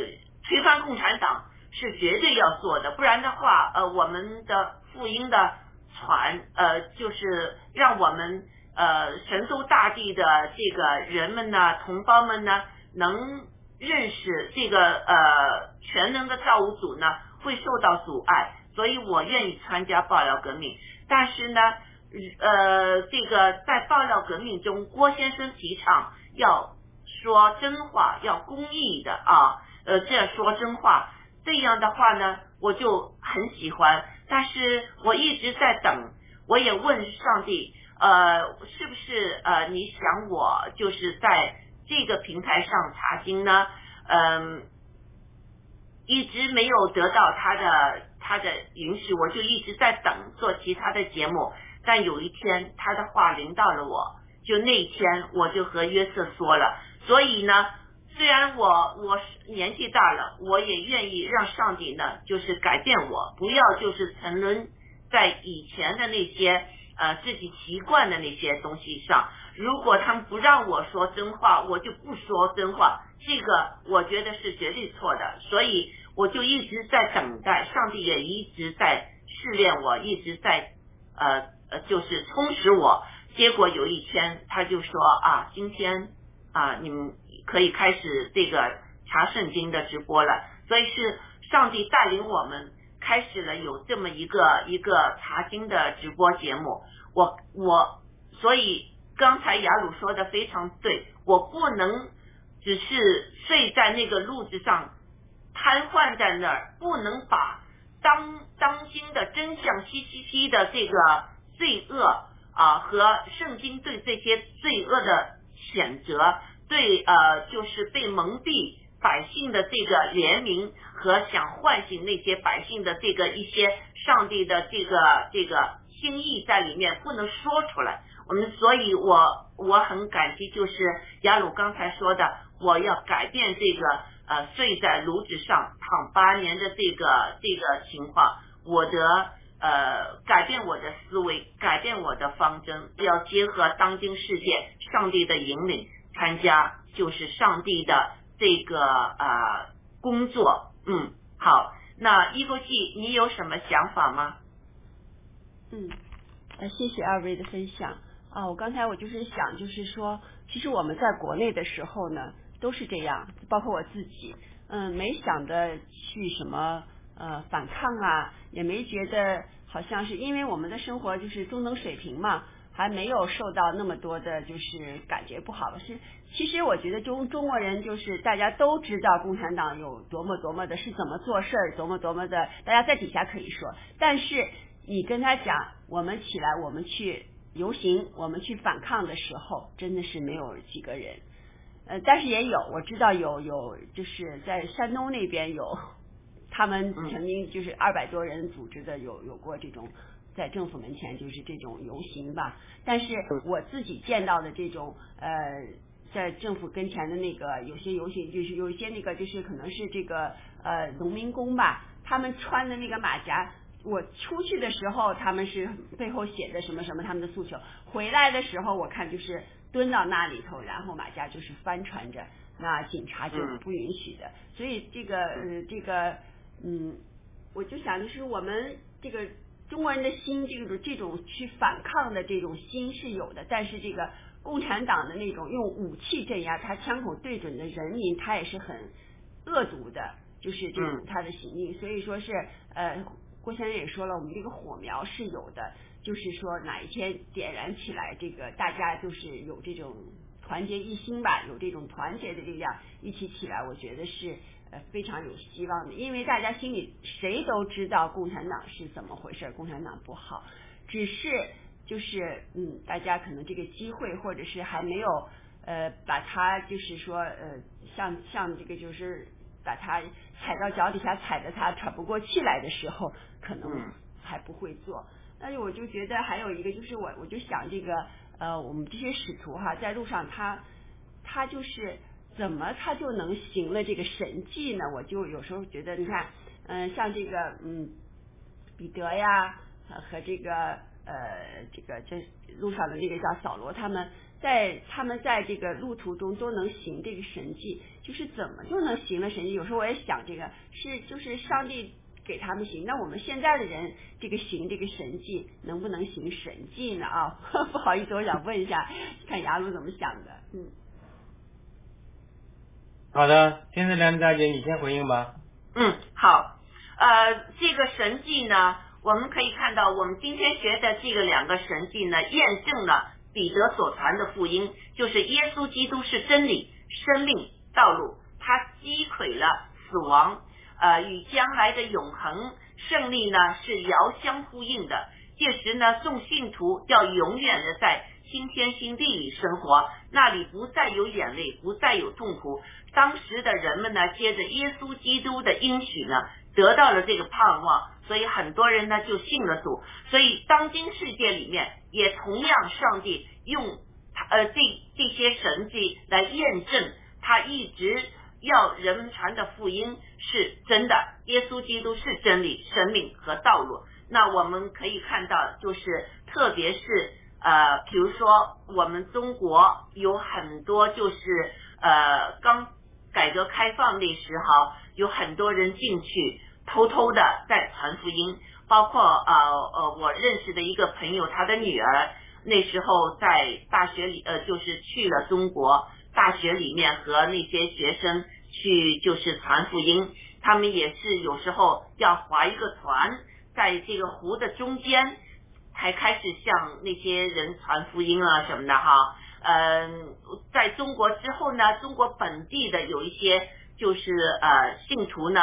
推翻共产党是绝对要做的，不然的话呃我们的福音的传呃就是让我们呃神州大地的这个人们呢同胞们呢能。认识这个呃全能的造物主呢，会受到阻碍，所以我愿意参加爆料革命。但是呢，呃，这个在爆料革命中，郭先生提倡要说真话，要公益的啊，呃，这样说真话，这样的话呢，我就很喜欢。但是我一直在等，我也问上帝，呃，是不是呃，你想我就是在。这个平台上查经呢，嗯，一直没有得到他的他的允许，我就一直在等做其他的节目。但有一天，他的话临到了我，就那一天，我就和约瑟说了。所以呢，虽然我我年纪大了，我也愿意让上帝呢，就是改变我，不要就是沉沦在以前的那些呃自己习惯的那些东西上。如果他们不让我说真话，我就不说真话。这个我觉得是绝对错的，所以我就一直在等待，上帝也一直在试炼我，一直在呃呃，就是充实我。结果有一天，他就说啊，今天啊，你们可以开始这个查圣经的直播了。所以是上帝带领我们开始了有这么一个一个查经的直播节目。我我所以。刚才雅鲁说的非常对，我不能只是睡在那个路子上，瘫痪在那儿，不能把当当今的真相稀稀稀的这个罪恶啊和圣经对这些罪恶的谴责，对呃就是被蒙蔽百姓的这个怜悯和想唤醒那些百姓的这个一些上帝的这个这个心意在里面，不能说出来。我们所以，我我很感激，就是雅鲁刚才说的，我要改变这个呃睡在炉子上躺八年的这个这个情况，我的呃改变我的思维，改变我的方针，要结合当今世界上帝的引领，参加就是上帝的这个呃工作。嗯，好，那一国记，你有什么想法吗？嗯，呃，谢谢二位的分享。啊，我刚才我就是想，就是说，其实我们在国内的时候呢，都是这样，包括我自己，嗯，没想着去什么呃反抗啊，也没觉得好像是因为我们的生活就是中等水平嘛，还没有受到那么多的，就是感觉不好是。其实我觉得中中国人就是大家都知道共产党有多么多么的是怎么做事儿，多么多么的，大家在底下可以说，但是你跟他讲，我们起来，我们去。游行，我们去反抗的时候，真的是没有几个人，呃，但是也有，我知道有有，就是在山东那边有，他们曾经就是二百多人组织的，有有过这种在政府门前就是这种游行吧。但是我自己见到的这种呃，在政府跟前的那个有些游行，就是有一些那个就是可能是这个呃农民工吧，他们穿的那个马甲。我出去的时候，他们是背后写的什么什么他们的诉求，回来的时候我看就是蹲到那里头，然后马甲就是翻穿着，那警察就不允许的。所以这个呃这个嗯，我就想就是我们这个中国人的心，这种这种去反抗的这种心是有的，但是这个共产党的那种用武器镇压，他枪口对准的人民，他也是很恶毒的，就是这种他的行径，所以说是呃。郭先生也说了，我们这个火苗是有的，就是说哪一天点燃起来，这个大家就是有这种团结一心吧，有这种团结的力量一起起来，我觉得是呃非常有希望的。因为大家心里谁都知道共产党是怎么回事，共产党不好，只是就是嗯，大家可能这个机会或者是还没有呃把它就是说呃像像这个就是把它踩到脚底下，踩得它喘不过气来的时候。可能还不会做，但是我就觉得还有一个就是我我就想这个呃我们这些使徒哈在路上他他就是怎么他就能行了这个神迹呢？我就有时候觉得你看嗯像这个嗯彼得呀和这个呃这个这路上的那个叫扫罗他们在他们在这个路途中都能行这个神迹，就是怎么就能行了神迹？有时候我也想这个是就是上帝。给他们行，那我们现在的人这个行这个神迹能不能行神迹呢？啊，不好意思，我想问一下，看雅鲁怎么想的？嗯，好的，天赐良大姐，你先回应吧。嗯，好，呃，这个神迹呢，我们可以看到，我们今天学的这个两个神迹呢，验证了彼得所传的福音，就是耶稣基督是真理、生命、道路，他击溃了死亡。呃，与将来的永恒胜利呢是遥相呼应的。届时呢，众信徒要永远的在新天新地里生活，那里不再有眼泪，不再有痛苦。当时的人们呢，接着耶稣基督的应许呢，得到了这个盼望，所以很多人呢就信了主。所以当今世界里面，也同样上帝用呃这这些神迹来验证他一直要人们传的福音是真的，耶稣基督是真理、生命和道路。那我们可以看到，就是特别是呃，比如说我们中国有很多就是呃刚改革开放那时候，有很多人进去偷偷的在传福音，包括呃呃我认识的一个朋友，他的女儿那时候在大学里呃就是去了中国大学里面和那些学生去就是传福音，他们也是有时候要划一个船。在这个湖的中间，才开始向那些人传福音啊什么的哈。嗯，在中国之后呢，中国本地的有一些就是呃信徒呢，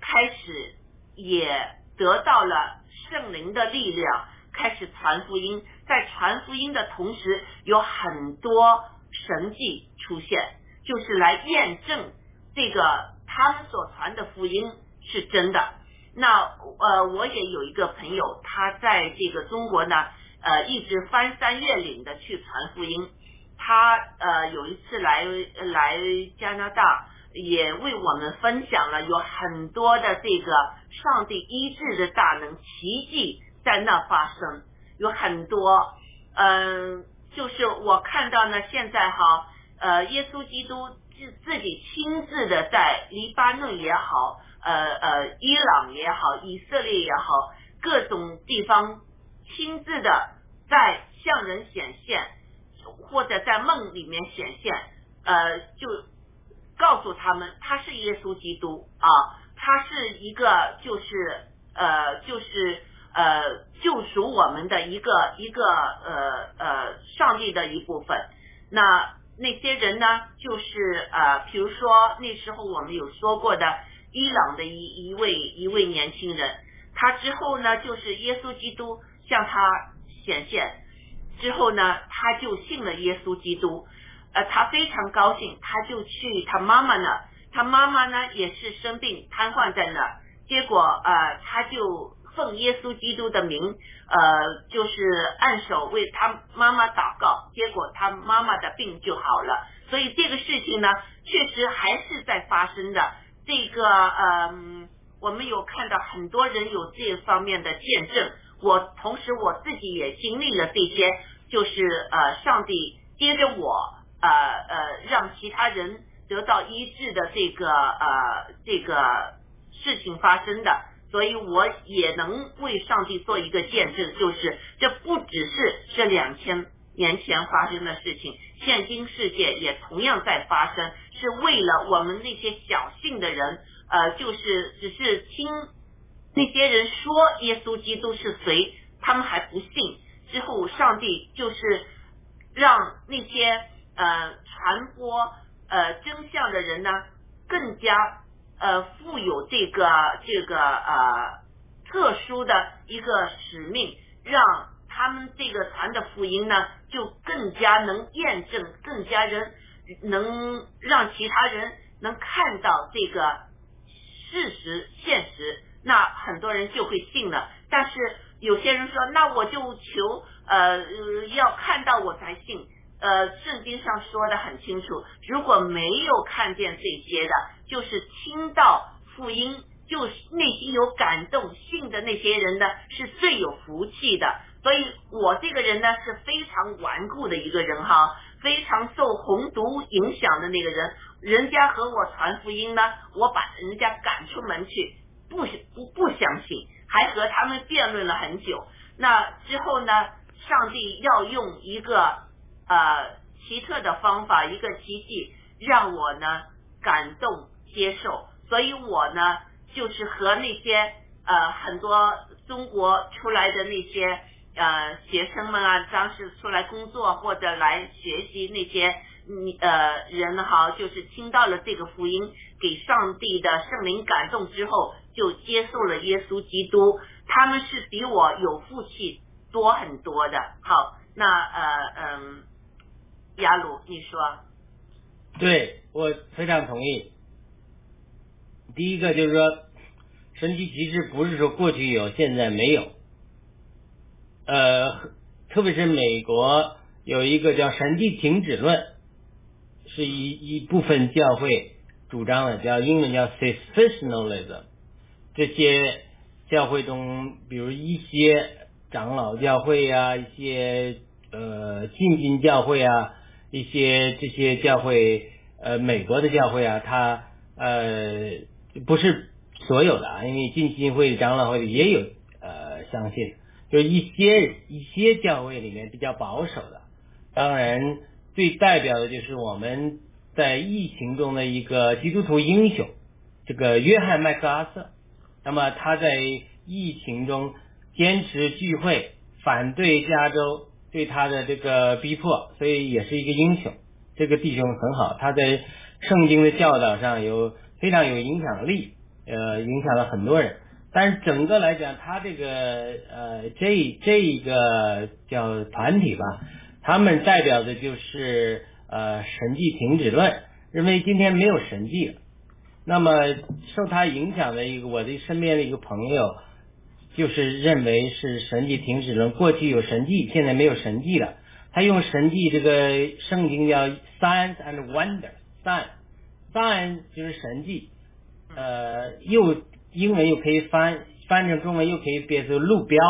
开始也得到了圣灵的力量，开始传福音。在传福音的同时，有很多神迹出现，就是来验证这个他们所传的福音是真的。那呃，我也有一个朋友，他在这个中国呢，呃，一直翻山越岭的去传福音。他呃有一次来来加拿大，也为我们分享了有很多的这个上帝医治的大能奇迹在那发生，有很多嗯，就是我看到呢，现在哈呃，耶稣基督自自己亲自的在黎巴嫩也好。呃呃，伊朗也好，以色列也好，各种地方亲自的在向人显现，或者在梦里面显现，呃，就告诉他们他是耶稣基督啊，他是一个就是呃就是呃救赎我们的一个一个呃呃上帝的一部分。那那些人呢，就是呃，比如说那时候我们有说过的。伊朗的一一位一位年轻人，他之后呢，就是耶稣基督向他显现之后呢，他就信了耶稣基督，呃，他非常高兴，他就去他妈妈那，他妈妈呢也是生病瘫痪在那，结果呃，他就奉耶稣基督的名，呃，就是按手为他妈妈祷告，结果他妈妈的病就好了，所以这个事情呢，确实还是在发生的。这个嗯，我们有看到很多人有这方面的见证。我同时我自己也经历了这些，就是呃，上帝接着我呃呃，让其他人得到医治的这个呃这个事情发生的，所以我也能为上帝做一个见证，就是这不只是这两千年前发生的事情，现今世界也同样在发生。是为了我们那些小信的人，呃，就是只是听那些人说耶稣基督是谁，他们还不信。之后，上帝就是让那些呃传播呃真相的人呢，更加呃富有这个这个呃特殊的一个使命，让他们这个传的福音呢，就更加能验证，更加人。能让其他人能看到这个事实现实，那很多人就会信了。但是有些人说，那我就求呃要看到我才信。呃，圣经上说的很清楚，如果没有看见这些的，就是听到福音，就是内心有感动信的那些人呢，是最有福气的。所以我这个人呢是非常顽固的一个人哈。非常受红毒影响的那个人，人家和我传福音呢，我把人家赶出门去，不不不相信，还和他们辩论了很久。那之后呢，上帝要用一个呃奇特的方法，一个奇迹，让我呢感动接受。所以我呢，就是和那些呃很多中国出来的那些。呃，学生们啊，当时出来工作或者来学习那些，嗯呃人哈，就是听到了这个福音，给上帝的圣灵感动之后，就接受了耶稣基督。他们是比我有福气多很多的。好，那呃嗯，雅鲁你说，对我非常同意。第一个就是说，神奇骑士不是说过去有，现在没有。呃，特别是美国有一个叫神迹停止论，是一一部分教会主张的，叫英文叫 cessationalism。这些教会中，比如一些长老教会啊，一些呃浸信教会啊，一些这些教会，呃，美国的教会啊，它呃不是所有的啊，因为浸信会、长老会也有呃相信，就一些一些教位里面比较保守的，当然最代表的就是我们在疫情中的一个基督徒英雄，这个约翰麦克阿瑟。那么他在疫情中坚持聚会，反对加州对他的这个逼迫，所以也是一个英雄。这个弟兄很好，他在圣经的教导上有非常有影响力，呃，影响了很多人。但是整个来讲，他这个呃这这一个叫团体吧，他们代表的就是呃神迹停止论，认为今天没有神迹了。那么受他影响的一个我的身边的一个朋友，就是认为是神迹停止论，过去有神迹，现在没有神迹了。他用神迹这个圣经叫 signs and wonders，sign，sign 就是神迹，呃，又英文又可以翻翻成中文，又可以变成路标。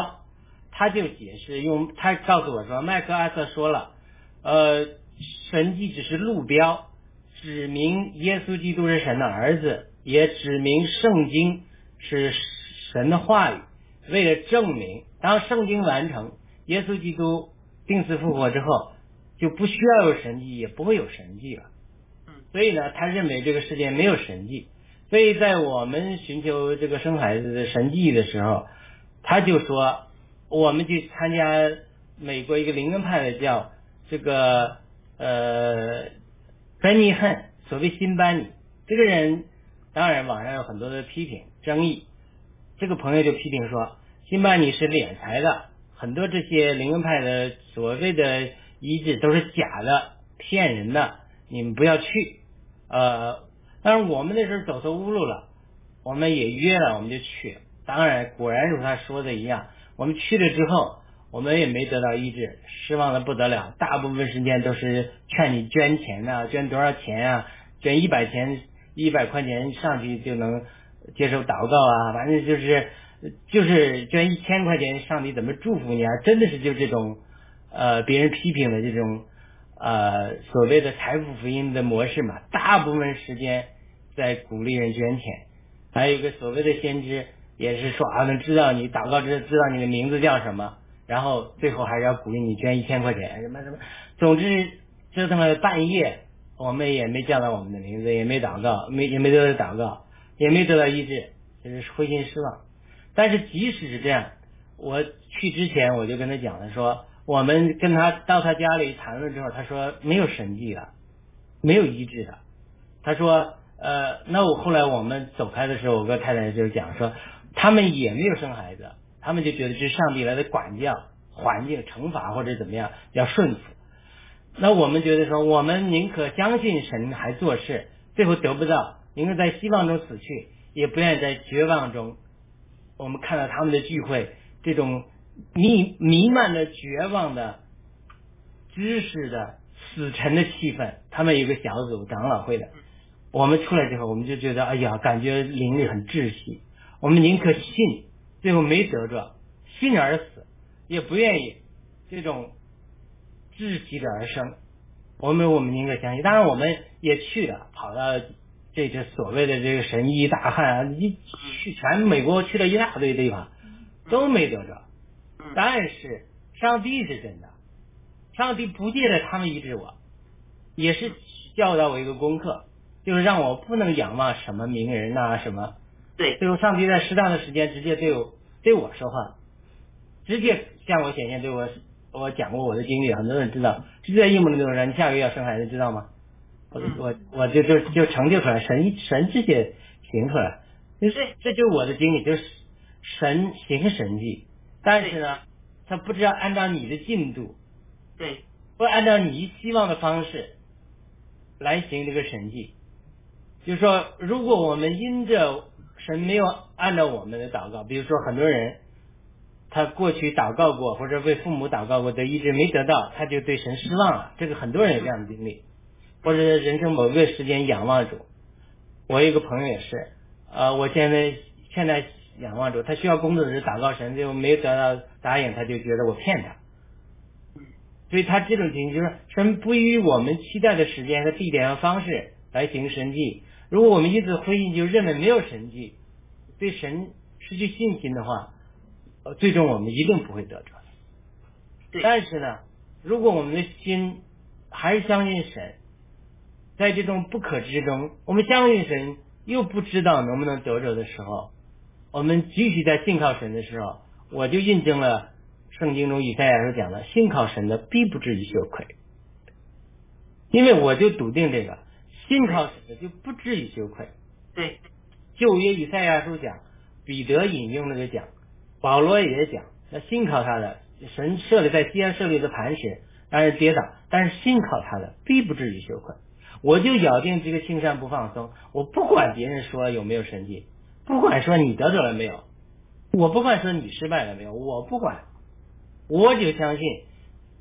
他就解释用他告诉我说，麦克阿瑟说了，呃，神迹只是路标。指明耶稣基督是神的儿子，也指明圣经是神的话语。为了证明，当圣经完成，耶稣基督定死复活之后，就不需要有神迹，也不会有神迹了。所以呢，他认为这个世界没有神迹。所以在我们寻求这个生孩子的神迹的时候，他就说，我们去参加美国一个灵恩派的叫这个呃。班尼汉，所谓新班尼这个人，当然网上有很多的批评争议。这个朋友就批评说，新班尼是敛财的，很多这些灵恩派的所谓的医治都是假的、骗人的，你们不要去。呃，但是我们那时候走投无路了，我们也约了，我们就去。当然，果然如他说的一样，我们去了之后。我们也没得到医治，失望的不得了。大部分时间都是劝你捐钱呐，捐多少钱啊？捐一百钱，一百块钱上去就能接受祷告啊。反正就是就是捐一千块钱，上帝怎么祝福你啊？真的是就这种呃，别人批评的这种呃所谓的财富福音的模式嘛。大部分时间在鼓励人捐钱，还有一个所谓的先知也是说啊，能知道你祷告知知道你的名字叫什么。然后最后还是要鼓励你捐一千块钱，什么什么，总之折腾了半夜，我们也没叫到我们的名字，也没祷告，没也没得到祷告，也没得到医治，就是灰心失望。但是即使是这样，我去之前我就跟他讲了，说我们跟他到他家里谈了之后，他说没有神迹的，没有医治的。他说呃，那我后来我们走开的时候，我跟太太就讲说，他们也没有生孩子。他们就觉得是上帝来的管教、环境、惩罚或者怎么样，要顺服。那我们觉得说，我们宁可相信神还做事，最后得不到，宁可在希望中死去，也不愿意在绝望中。我们看到他们的聚会，这种弥弥漫的绝望的、知识的、死沉的气氛。他们有个小组长老会的，我们出来之后，我们就觉得，哎呀，感觉灵里很窒息。我们宁可信。最后没得着，信而死，也不愿意这种窒息的而生。我们我们宁可相信，当然我们也去了，跑到这这所谓的这个神医大汉啊，一去全美国去了一大堆地方，都没得着。但是上帝是真的，上帝不借着他们医治我，也是教导我一个功课，就是让我不能仰望什么名人呐什么。对，最后上帝在适当的时间直接对我对我说话，直接向我显现，对我我讲过我的经历，很多人知道，直接一模一样说你下个月要生孩子，知道吗？我我我就就就成就出来，神神直接行出来，就是这就是我的经历，就是神行神迹。但是呢，他不知道按照你的进度，对，不按照你希望的方式来行这个神迹。就是说，如果我们因着神没有按照我们的祷告，比如说很多人他过去祷告过或者为父母祷告过的一直没得到，他就对神失望了。这个很多人有这样的经历，或者人生某个时间仰望主。我有一个朋友也是，呃，我现在现在仰望主，他需要工作的时候祷告神，就没有得到答应，他就觉得我骗他。所以他这种情形就是神不以我们期待的时间和地点和方式来行神迹。如果我们因此婚姻，就认为没有神迹，对神失去信心的话，呃，最终我们一定不会得着。对但是呢，如果我们的心还是相信神，在这种不可知中，我们相信神又不知道能不能得着的时候，我们继续在信靠神的时候，我就印证了圣经中以赛亚书讲的，信靠神的必不至于羞愧。因为我就笃定这个，信靠神的就不至于羞愧。对，旧约以赛亚书讲，彼得引用那个讲，保罗也讲，那信靠他的神设立在西安设立的磐石，但是跌倒，但是信靠他的必不至于羞愧。我就咬定这个青山不放松，我不管别人说有没有神迹，不管说你得着了没有，我不管说你失败了没有，我不管，我就相信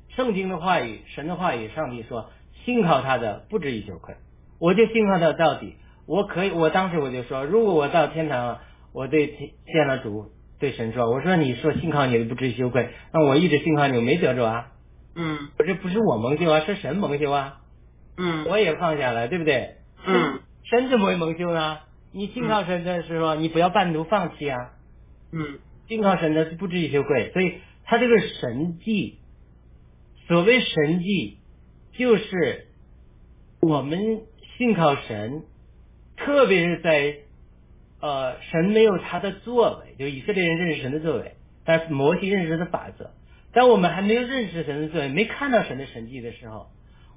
圣经的话语，神的话语，上帝说信靠他的不至于羞愧，我就信靠到到底。我可以，我当时我就说，如果我到天堂了，我对天见了主，对神说，我说你说信靠你的不至于羞愧，那我一直信靠你，我没得着啊，嗯我这不是我蒙羞啊，是神蒙羞啊，嗯我也放下了，对不对？嗯神怎么会蒙羞呢？你信靠神的时候，你不要半途放弃啊，嗯信靠神的不至于羞愧，所以他这个神迹，所谓神迹，就是我们信靠神，特别是在呃神没有他的作为，就以色列人认识神的作为，但是摩西认识神的法则。当我们还没有认识神的作为，没看到神的神迹的时候，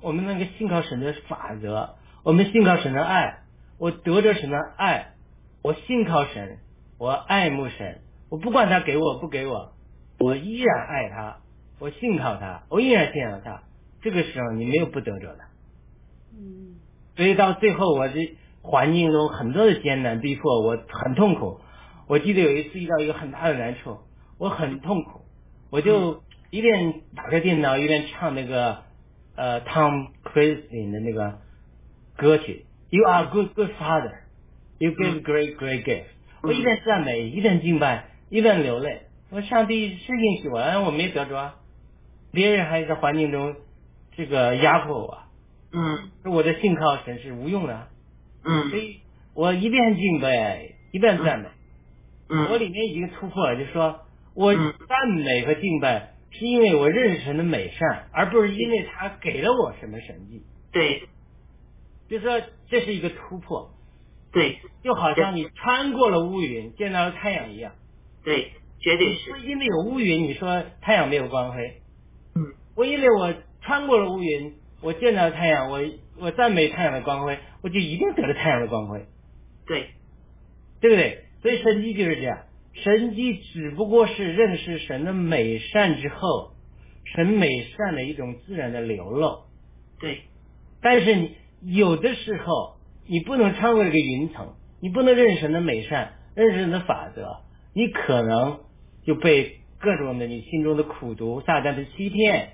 我们那个信靠神的法则，我们信靠神的爱，我得着神的爱，我信靠神，我爱慕神，我不管他给我不给我，我依然爱他，我信靠他，我依然信仰他。这个时候你没有不得着的。嗯所以到最后，我这环境中很多的艰难逼迫，我很痛苦。我记得有一次遇到一个很大的难处，我很痛苦，我就一边打开电脑，一边唱那个呃 Tom Cruise 的那个歌曲，You are good good father, you give great great gift。我一边赞美，一边敬拜，一边流泪。我上帝是允许我，但我没得着啊，别人还在环境中这个压迫我。嗯。我的信靠神是无用的，嗯。所嗯以我一边敬拜一边赞美，嗯。我嗯里面已经突破了，就是说我嗯赞美和敬拜是因为我认识神的美善，而不是因为他给了我什么神迹。对。就说这是一个突破，对。就好像你穿过了乌云见到了太阳一样。对，绝对是。因为有乌云，你说太阳没有光辉。嗯。我因为我穿过了乌云，我见到太阳，我我赞美太阳的光辉，我就一定得了太阳的光辉。对对不对？所以神迹就是这样，神迹只不过是认识神的美善之后，神美善的一种自然的流露。对但是你有的时候你不能穿过这个云层，你不能认识神的美善，认识神的法则，你可能就被各种的你心中的苦毒、撒旦的欺骗，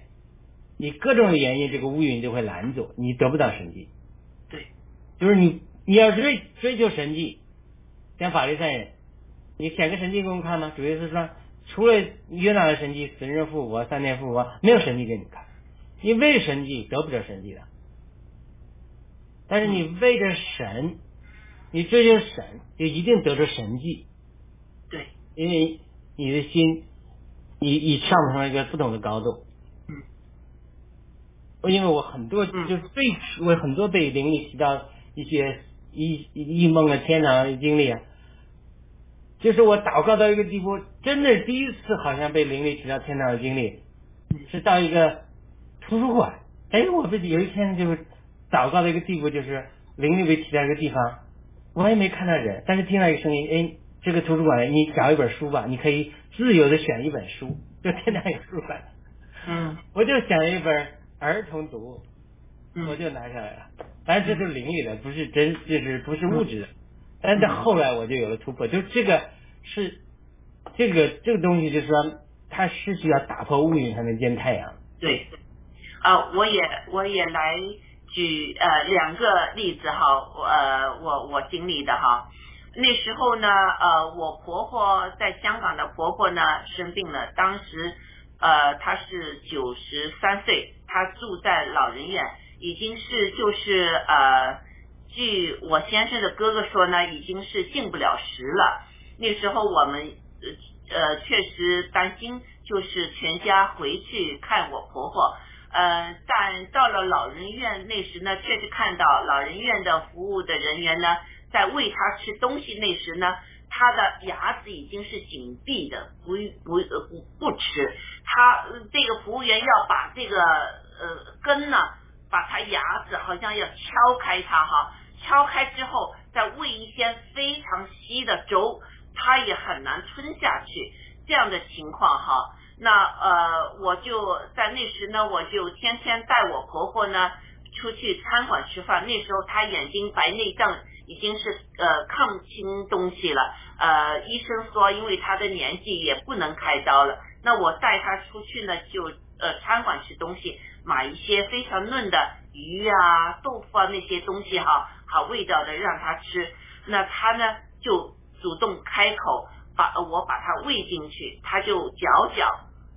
你各种的原因，这个乌云就会拦阻，你得不到神迹。对就是你你要追追求神迹，像法律赛人，你显个神迹给我们看吗？主耶稣说，除了约拿的神迹，死人复活、三天复活，没有神迹给你看。你为神迹得不着神迹的，但是你为着神，你追求神，就一定得着神迹，对因为你的心，你你上升了一个不同的高度。嗯因为我很多嗯就是被我很多被灵力提到一些异异梦啊、天堂的经历啊，就是我祷告到一个地步，真的第一次好像被灵力提到天堂的经历，是到一个图书馆。哎，我不有一天就是祷告到一个地步，就是灵力被提到一个地方，我也没看到人，但是听到一个声音，哎，这个图书馆你找一本书吧，你可以自由的选一本书，就天堂有书馆。嗯 我就选一本儿童读物，嗯我就拿下来了。但是这是灵里的，不是真，就是不是物质的。但是后来我就有了突破，就这个是这个这个东西，就是说它是需要打破乌云才能见太阳。对，啊，我也我也来举呃两个例子哈，呃我我经历的哈。那时候呢，呃，我婆婆在香港的婆婆呢生病了，当时呃她是九十三岁，他住在老人院，已经是就是呃，据我先生的哥哥说呢，已经是进不了食了。那时候我们呃呃确实担心，就是全家回去看我婆婆。呃，但到了老人院那时呢，确实看到老人院的服务的人员呢，在喂他吃东西那时呢，他的牙齿已经是紧闭的，不不呃不不吃。他这个服务员要把这个呃根呢，把它牙齿好像要敲开它哈，敲开之后再喂一些非常稀的粥，它也很难吞下去。这样的情况哈，那呃，我就在那时呢，我就天天带我婆婆呢出去餐馆吃饭。那时候她眼睛白内障已经是呃看不清东西了，呃，医生说因为她的年纪也不能开刀了。那我带她出去呢，就呃餐馆吃东西，买一些非常嫩的鱼啊、豆腐啊那些东西哈，好味道的让他吃。那他呢就主动开口。把我把它喂进去，他就嚼嚼，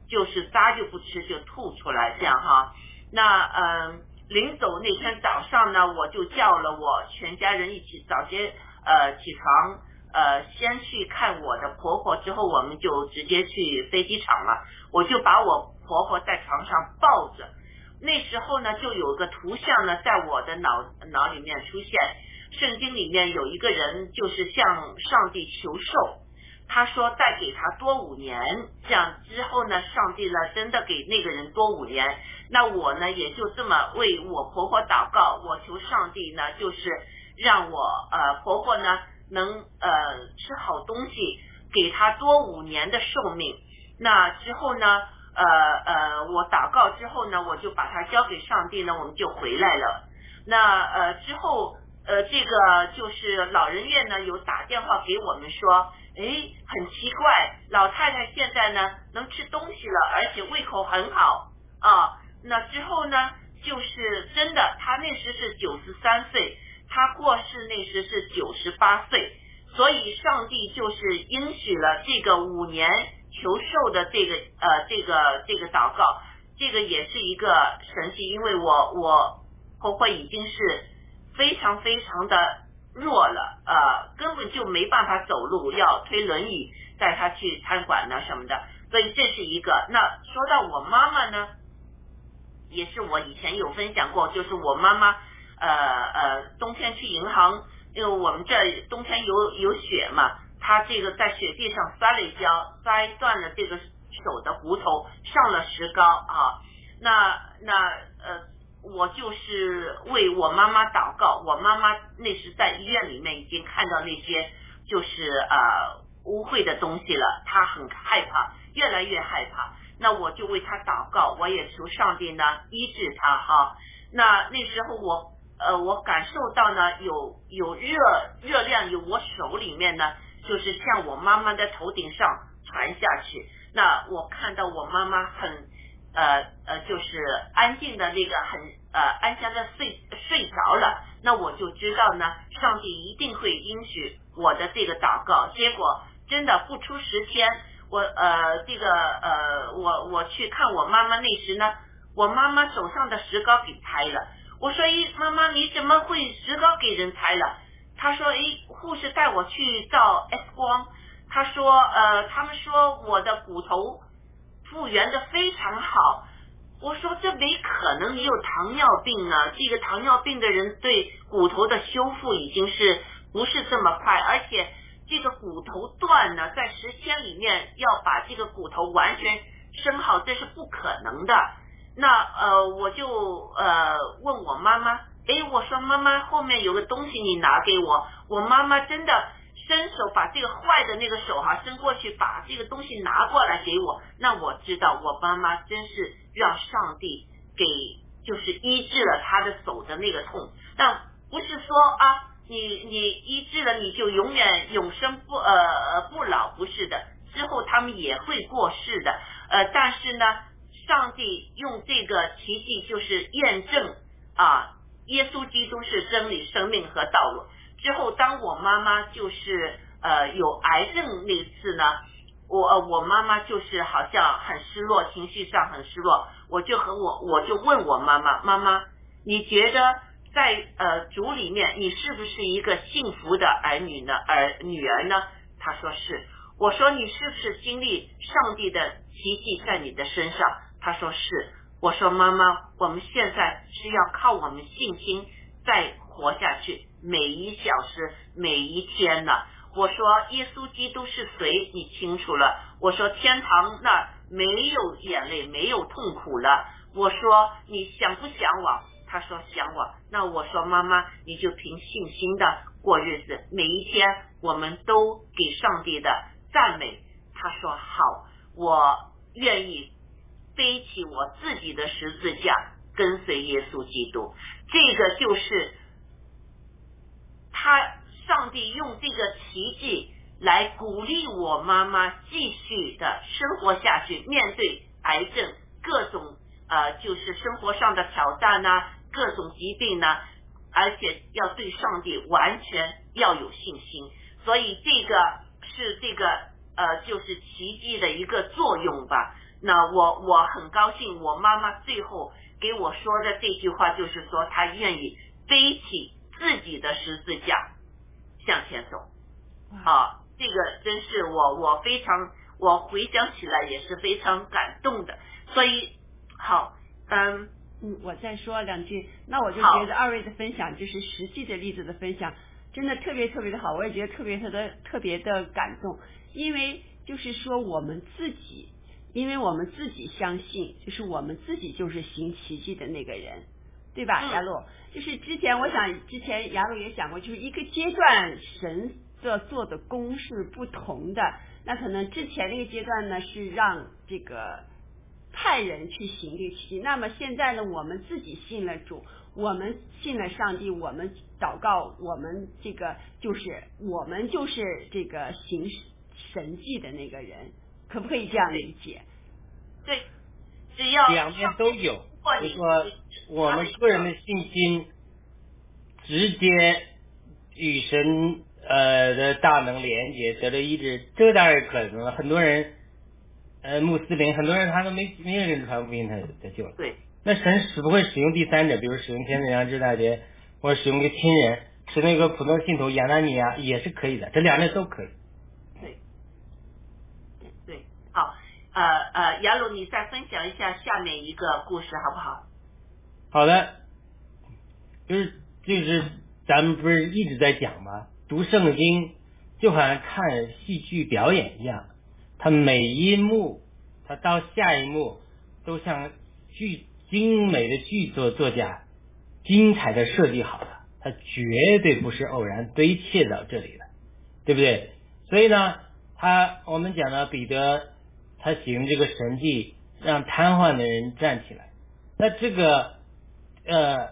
就是渣就不吃，就吐出来，这样哈。那嗯，临走那天早上呢，我就叫了我全家人一起早些呃起床，呃先去看我的婆婆，之后我们就直接去飞机场了。我就把我婆婆在床上抱着，那时候呢就有个图像呢在我的脑脑里面出现，圣经里面有一个人就是向上帝求寿。他说再给他多五年，这样之后呢，上帝呢真的给那个人多五年。那我呢也就这么为我婆婆祷告，我求上帝呢就是让我呃婆婆呢能呃吃好东西，给她多五年的寿命。那之后呢呃呃我祷告之后呢，我就把它交给上帝呢，我们就回来了。那呃之后呃这个就是老人院呢有打电话给我们说。哎，很奇怪，老太太现在呢能吃东西了，而且胃口很好啊。那之后呢，就是真的，她那时是九十三岁，她过世那时是九十八岁，所以上帝就是应许了这个五年求寿的这个呃这个这个祷告，这个也是一个神迹，因为我我婆婆已经是非常非常的。弱了，呃，根本就没办法走路，要推轮椅带他去餐馆呢什么的，所以这是一个。那说到我妈妈呢，也是我以前有分享过，就是我妈妈，呃呃，冬天去银行，因为我们这冬天有有雪嘛，他这个在雪地上摔了一跤，摔断了这个手的骨头，上了石膏啊，那那呃。我就是为我妈妈祷告，我妈妈那时在医院里面已经看到那些就是呃污秽的东西了，她很害怕，越来越害怕。那我就为她祷告，我也求上帝呢医治她哈。那那时候我呃我感受到呢有有热热量有我手里面呢，就是向我妈妈的头顶上传下去。那我看到我妈妈很。呃呃，就是安静的那个很呃安详的睡睡着了，那我就知道呢，上帝一定会应许我的这个祷告。结果真的不出十天，我呃这个呃我我去看我妈妈那时呢，我妈妈手上的石膏给拆了。我说咦，妈妈你怎么会石膏给人拆了？他说诶，护士带我去照 X 光，他说呃他们说我的骨头。复原的非常好，我说这没可能，你有糖尿病啊！这个糖尿病的人对骨头的修复已经是不是这么快，而且这个骨头断呢，在十天里面要把这个骨头完全生好，这是不可能的。那呃，我就呃问我妈妈，哎，我说妈妈后面有个东西，你拿给我。我妈妈真的伸手把这个坏的那个手哈伸过去，把这个东西拿过来给我，那我知道我妈妈真是让上帝给就是医治了她的手的那个痛。但不是说啊，你你医治了你就永远永生不呃不老，不是的，之后他们也会过世的。呃，但是呢，上帝用这个奇迹就是验证啊，耶稣基督是真理、生命和道路。之后，当我妈妈就是呃有癌症那次呢，我我妈妈就是好像很失落，情绪上很失落。我就和我我就问我妈妈，妈妈，你觉得在呃主里面，你是不是一个幸福的儿女呢？儿女儿呢？她说是。我说你是不是经历上帝的奇迹在你的身上？她说是。我说妈妈，我们现在是要靠我们信心再活下去。每一小时，每一天呢？我说耶稣基督是谁？你清楚了。我说天堂那没有眼泪，没有痛苦了。我说你想不想我？他说想我。那我说妈妈，你就凭信心的过日子，每一天我们都给上帝的赞美。他说好，我愿意背起我自己的十字架，跟随耶稣基督。这个就是。他上帝用这个奇迹来鼓励我妈妈继续的生活下去，面对癌症各种呃就是生活上的挑战呢，各种疾病呢，而且要对上帝完全要有信心，所以这个是这个呃就是奇迹的一个作用吧。那我我很高兴，我妈妈最后给我说的这句话就是说，她愿意背起。自己的十字架向前走，好，这个真是我我非常我回想起来也是非常感动的，所以好，嗯嗯，我再说两句，那我就觉得二位的分享就是实际的例子的分享，真的特别特别的好，我也觉得特别特别特别的感动，因为就是说我们自己，因为我们自己相信，就是我们自己就是行奇迹的那个人。对吧，雅鲁？就是之前我想，之前雅鲁也讲过，就是一个阶段神的做的功是不同的。那可能之前那个阶段呢，是让这个派人去行这个奇迹。那么现在呢，我们自己信了主，我们信了上帝，我们祷告，我们这个就是我们就是这个行神迹的那个人，可不可以这样理解？对，只要两边都有。就说我们个人的信心直接与神呃的大能连接得到医治，这当然可能了。很多人呃穆斯林，很多人他都没没有人传福音，他他救了。对。那神使不会使用第三者，比如使用天使良知大姐，或者使用个亲人，使那个普通信徒亚纳尼亚也是可以的，这两类都可以。对。对，好。呃呃，杨鲁，你再分享一下下面一个故事好不好？好的，就是就是咱们不是一直在讲吗？读圣经就好像看戏剧表演一样，它每一幕，它到下一幕都像剧精美的剧作作家精彩的设计好的，它绝对不是偶然堆砌到这里的，对不对？所以呢，他我们讲的彼得。他使用这个神迹，让瘫痪的人站起来。那这个，呃，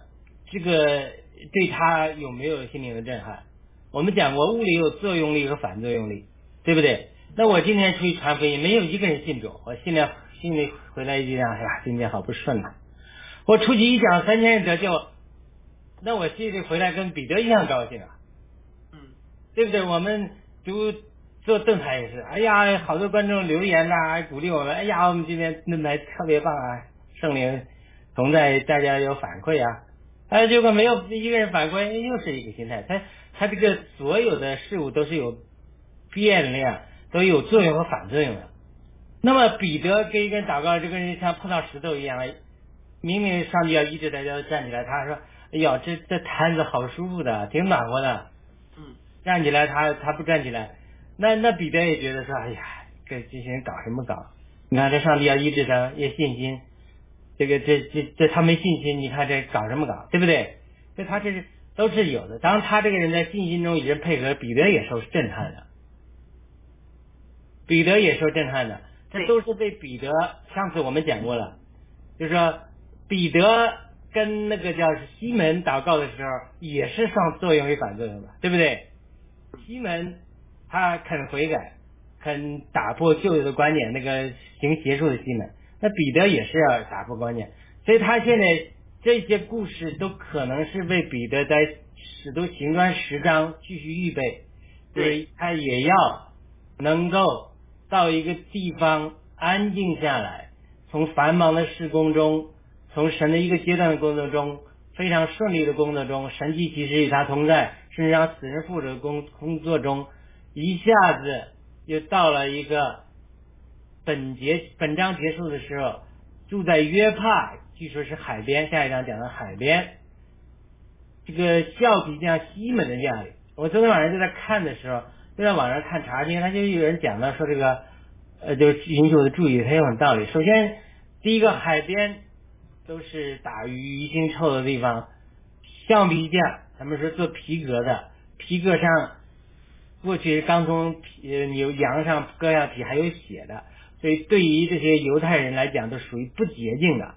这个对他有没有心灵的震撼？我们讲过，物理有作用力和反作用力，对不对？那我今天出去传福音，没有一个人信主，我心里心里回来一句，哎呀，今天好不顺呐。我出去一讲，三千人得救，那我心里回来跟彼得一样高兴啊。嗯，对不对？我们读。做盾牌也是，哎呀，好多观众留言呐，鼓励我们，哎呀，我们今天盾牌特别棒啊，圣灵同在，大家有反馈啊，哎，结果没有一个人反馈，又是一个心态，他他这个所有的事物都是有变量，都有作用和反作用的。那么彼得跟一个人祷告，这个人像碰到石头一样，明明上帝要医治大家站起来，他说，哎呀，这这摊子好舒服的，挺暖和的，嗯，站起来他他不站起来。那那彼得也觉得说，哎呀，这这些人搞什么搞？你看这上帝要医治他，要信心，这个这这这他没信心，你看这搞什么搞，对不对？所以他这是都是有的。当他这个人在信心中与人配合，彼得也受震撼的，彼得也受震撼的，这都是被彼得。上次我们讲过了，就是说彼得跟那个叫西门祷告的时候，也是上作用与反作用的，对不对？西门他肯悔改，肯打破旧有的观念，那个行邪术的西门，那彼得也是要打破观念，所以他现在这些故事都可能是为彼得在使徒行传十章继续预备，对就是他也要能够到一个地方安静下来，从繁忙的施工中，从神的一个阶段的工作中，非常顺利的工作中，神迹其实与他同在，甚至让死人复活的工工作中，一下子又到了一个本节本章结束的时候，住在约帕，据说是海边，下一章讲的海边，这个橡皮匠西门的家里，我昨天晚上就在看的时候，就在网上看查经，他就有人讲到说这个，呃，就引起我的注意，很有很道理。首先，第一个海边都是打鱼鱼腥臭的地方，橡皮匠他们说做皮革的，皮革上过去刚从呃牛羊上割下皮还有血的，所以对于这些犹太人来讲都属于不洁净的。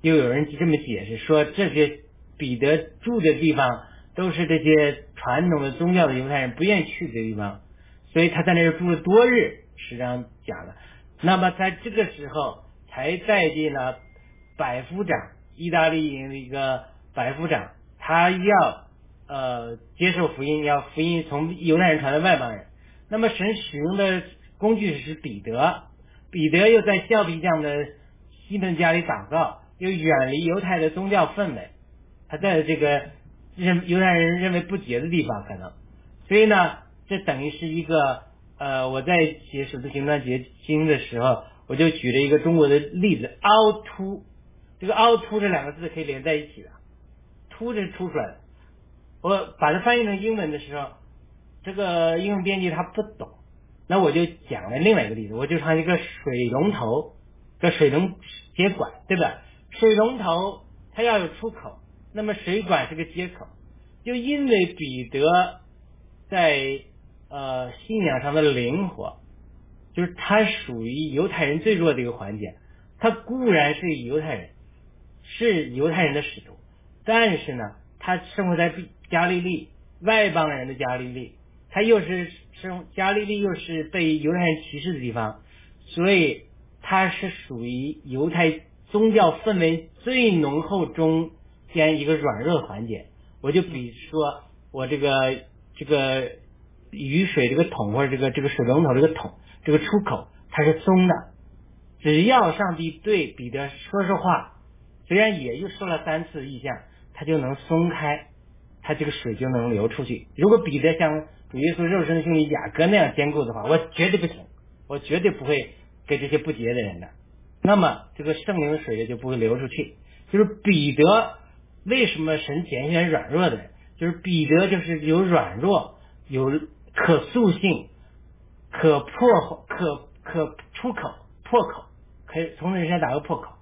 又有人这么解释说，这些彼得住的地方都是这些传统的宗教的犹太人不愿意去的地方，所以他在那儿住了多日。实际上讲了，那么在这个时候才带进了百夫长，意大利营的一个百夫长，他要呃接受福音，要福音从犹太人传到外邦人。那么神使用的工具是彼得，彼得又在橡皮匠的西门家里祷告，又远离犹太的宗教氛围，他在这个认犹太人认为不洁的地方可能，所以呢，这等于是一个呃，我在写《使徒行传》结经的时候，我就举了一个中国的例子，凹凸，这个凹凸这两个字可以连在一起的，凸是凸出来的。我把它翻译成英文的时候，这个英文编辑他不懂，那我就讲了另外一个例子，我就唱一个水龙头，这水龙接管，对吧？水龙头它要有出口，那么水管是个接口，就因为彼得在呃信仰上的灵活，就是他属于犹太人最弱的一个环节，他固然是犹太人，是犹太人的使徒，但是呢，他生活在加利利外邦人的加利利，他又是生加利利又是被犹太人歧视的地方，所以他是属于犹太宗教氛围最浓厚中间一个软弱环节。我就比如说我这个这个雨水这个桶或者这个这个水龙头这个桶这个出口它是松的，只要上帝对彼得说说话，虽然也就说了三次意象，他就能松开，他这个水就能流出去。如果彼得像主耶稣肉身兄弟雅各那样坚固的话，我绝对不行，我绝对不会给这些不洁的人的。那么这个圣灵的水也就不会流出去。就是彼得为什么神拣选软弱的人？就是彼得就是有软弱，有可塑性，可破可可出口破口，可以从人身上打个破口。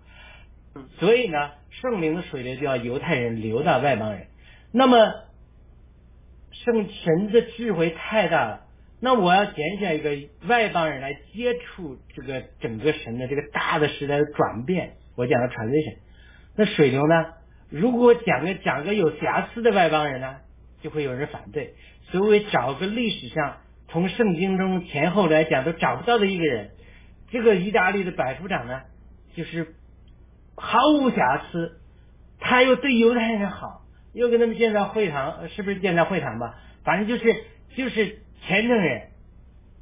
所以呢，圣灵的水流就要犹太人流到外邦人。那么圣神的智慧太大了，那我要拣选一个外邦人来接触这个整个神的这个大的时代的转变。我讲的 transition，那水流呢？如果讲个讲个有瑕疵的外邦人呢，就会有人反对。所以找个历史上从圣经中前后来讲都找不到的一个人，这个意大利的百夫长呢，就是毫无瑕疵，他又对犹太人好，又跟他们建造会堂，是不是建造会堂吧？反正就是就是虔诚人，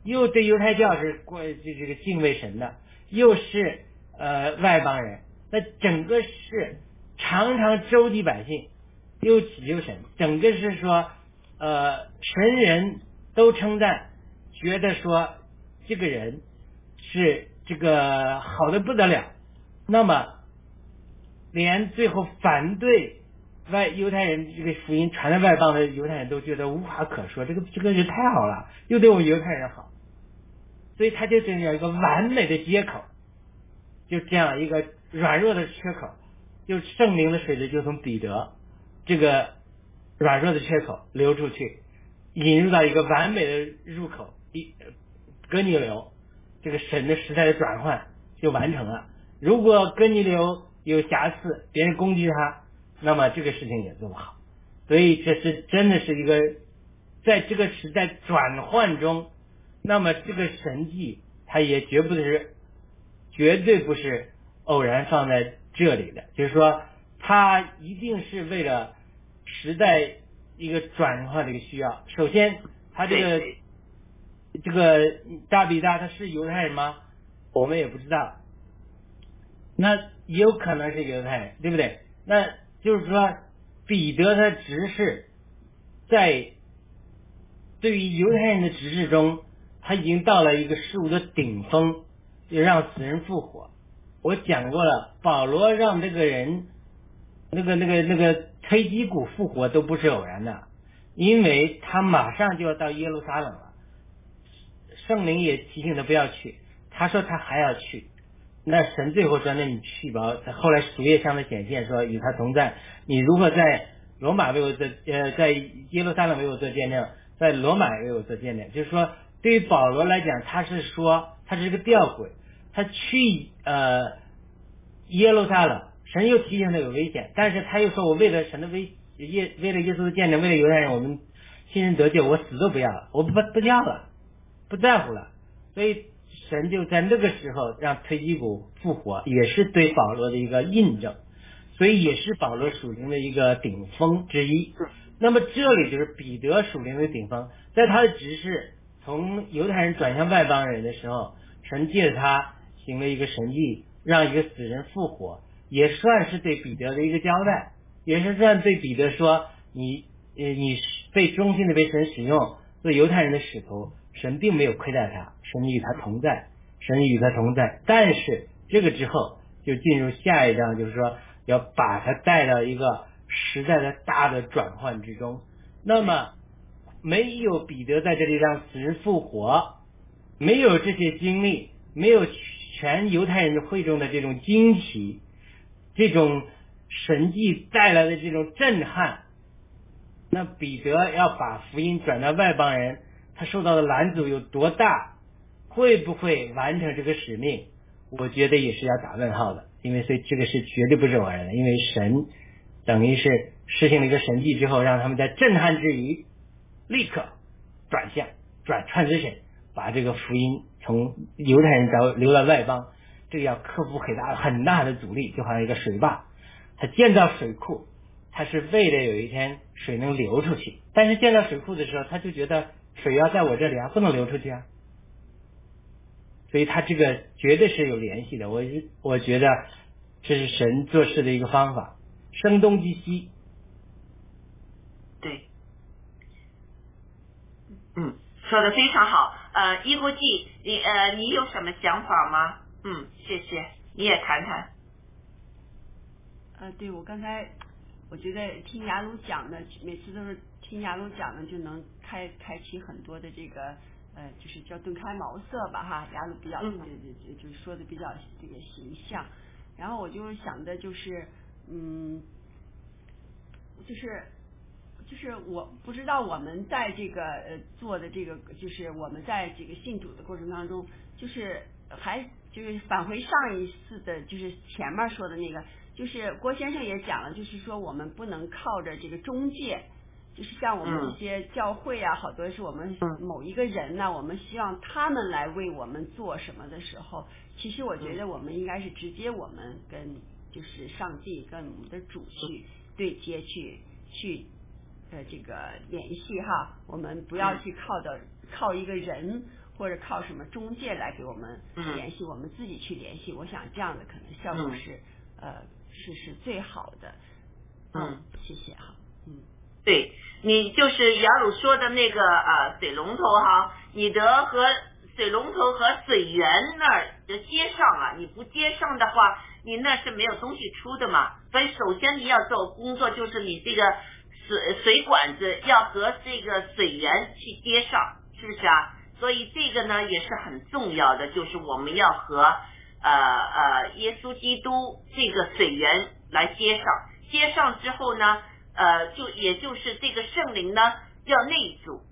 又对犹太教是过这这个敬畏神的，又是呃外邦人，那整个是常常周济百姓，又祈求神，整个是说呃神人都称赞，觉得说这个人是这个好的不得了，那么连最后反对外犹太人这个福音传到外邦的犹太人都觉得无话可说，这个这个人太好了，又对我们犹太人好，所以他就这样一个完美的接口，就这样一个软弱的缺口，就圣灵的水流就从彼得这个软弱的缺口流出去，引入到一个完美的入口，一哥尼流，这个神的时代的转换就完成了。如果哥尼流有瑕疵，别人攻击他，那么这个事情也做不好。所以这是真的是一个在这个时代转换中，那么这个神迹它也绝不是绝对不是偶然放在这里的，就是说它一定是为了时代一个转换的一个需要。首先，他这个这个大比大他是犹太人吗？我们也不知道，那也有可能是犹太人，对不对？那就是说。彼得他执事，在对于犹太人的执事中，他已经到了一个事物的顶峰，就让死人复活。我讲过了，保罗让这个人，那个那个那个推基谷复活都不是偶然的，因为他马上就要到耶路撒冷了，圣灵也提醒他不要去，他说他还要去。那神最后说：“那你去吧。”后来主页上的显现说：“与他同在。”你如果在罗马为我做呃，在耶路撒冷为我做见证，在罗马为我做见证，就是说，对于保罗来讲，他是说他是个吊诡，他去呃耶路撒冷，神又提醒他有危险，但是他又说我为了神的危耶为了耶稣的见证，为了犹太人，我们新人得救，我死都不要了，我不不要了，不在乎了，所以。神就在那个时候让推基谷复活，也是对保罗的一个印证，所以也是保罗属灵的一个顶峰之一。那么这里就是彼得属灵的顶峰，在他的执事从犹太人转向外邦人的时候，神借着他行了一个神迹，让一个死人复活，也算是对彼得的一个交代，也是算对彼得说你呃你被忠心的被神使用做犹太人的使徒。神并没有亏待他，神与他同在，神与他同在。但是这个之后就进入下一章，就是说要把他带到一个时代的大的转换之中。那么没有彼得在这里让死人复活，没有这些经历，没有全犹太人的会中的这种惊奇，这种神迹带来的这种震撼，那彼得要把福音转到外邦人。他受到的拦阻有多大？会不会完成这个使命？我觉得也是要打问号的，因为所以这个是绝对不是偶然的，因为神等于是实行了一个神迹之后，让他们在震撼之余立刻转向转传之神，把这个福音从犹太人到流到外邦，这个要克服很大很大的阻力，就好像一个水坝，他建造水库，他是为了有一天水能流出去，但是建造水库的时候，他就觉得。水要在我这里啊，不能流出去啊，所以他这个绝对是有联系的。我我觉得这是神做事的一个方法，声东击西。对，嗯，说的非常好。呃，一国际，你呃，你有什么想法吗？嗯，谢谢，你也谈谈。呃，对我刚才我觉得听雅鲁讲的，每次都是。听雅鲁讲呢，就能开开启很多的这个呃，就是叫顿开茅塞吧哈。雅鲁比较就就就说的比较这个形象，然后我就想的就是嗯，就是就是我不知道我们在这个呃做的这个，就是我们在这个信主的过程当中，就是还就是返回上一次的，就是前面说的那个，就是郭先生也讲了，就是说我们不能靠着这个中介。就是像我们一些教会啊，好多是我们某一个人呢，我们希望他们来为我们做什么的时候，其实我觉得我们应该是直接我们跟就是上帝跟我们的主去对接去去呃这个联系哈，我们不要去靠的靠一个人或者靠什么中介来给我们联系，我们自己去联系，我想这样的可能效果是呃是是最好的。嗯，谢谢哈，嗯。对你就是雅鲁说的那个啊水龙头哈，你的和水龙头和水源那儿的接上啊，你不接上的话，你那是没有东西出的嘛。所以首先你要做工作，就是你这个水水管子要和这个水源去接上，是不是啊？所以这个呢也是很重要的，就是我们要和呃呃耶稣基督这个水源来接上，接上之后呢。呃，就也就是这个圣灵呢要内住，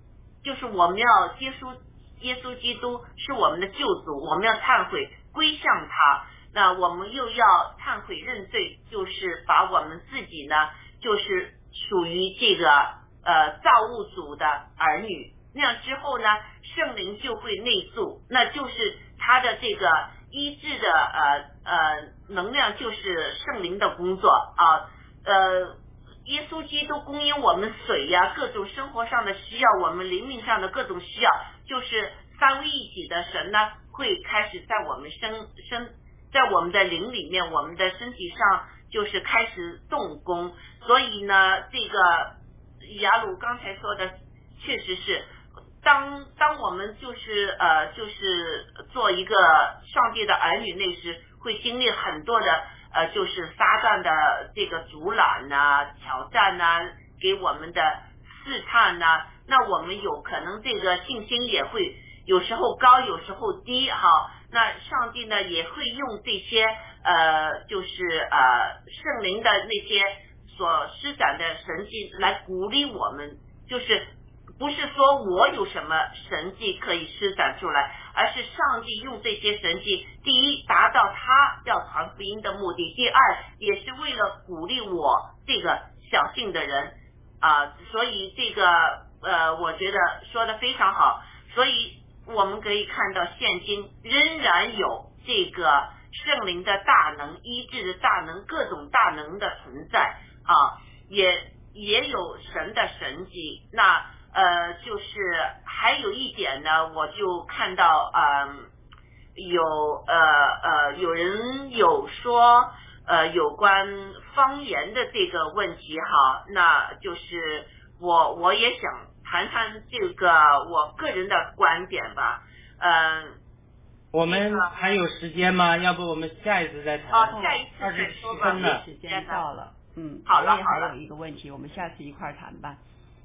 就是我们要接受耶稣基督是我们的救主，我们要忏悔归向他。那我们又要忏悔认罪，就是把我们自己呢，就是属于这个呃造物主的儿女。那样之后呢，圣灵就会内住，那就是他的这个医治的呃呃能量，就是圣灵的工作啊。呃，耶稣基督供应我们水呀，各种生活上的需要，我们灵命上的各种需要，就是三位一体的神呢，会开始在我们身身。在我们的灵里面，我们的身体上就是开始动工，所以呢，这个雅鲁刚才说的确实是，当当我们就是呃就是做一个上帝的儿女那时，会经历很多的呃就是撒旦的这个阻拦呐、挑战呐，给我们的试探呐，那我们有可能这个信心也会有时候高，有时候低哈。那上帝呢也会用这些呃，就是呃圣灵的那些所施展的神迹来鼓励我们，就是不是说我有什么神迹可以施展出来，而是上帝用这些神迹，第一达到他要传福音的目的，第二也是为了鼓励我这个小信的人啊，所以这个呃，我觉得说的非常好，所以。我们可以看到，现今仍然有这个圣灵的大能、医治的大能、各种大能的存在啊，也也有神的神迹。那呃，就是还有一点呢，我就看到嗯，有呃呃，有人有说呃有关方言的这个问题哈，那就是我我也想。谈谈这个我个人的观点吧，嗯，我们还有时间吗？要不我们下一次再谈？啊，下一次再说吧，时间到了，嗯，好了好了还有一个问题，我们下次一块儿谈吧。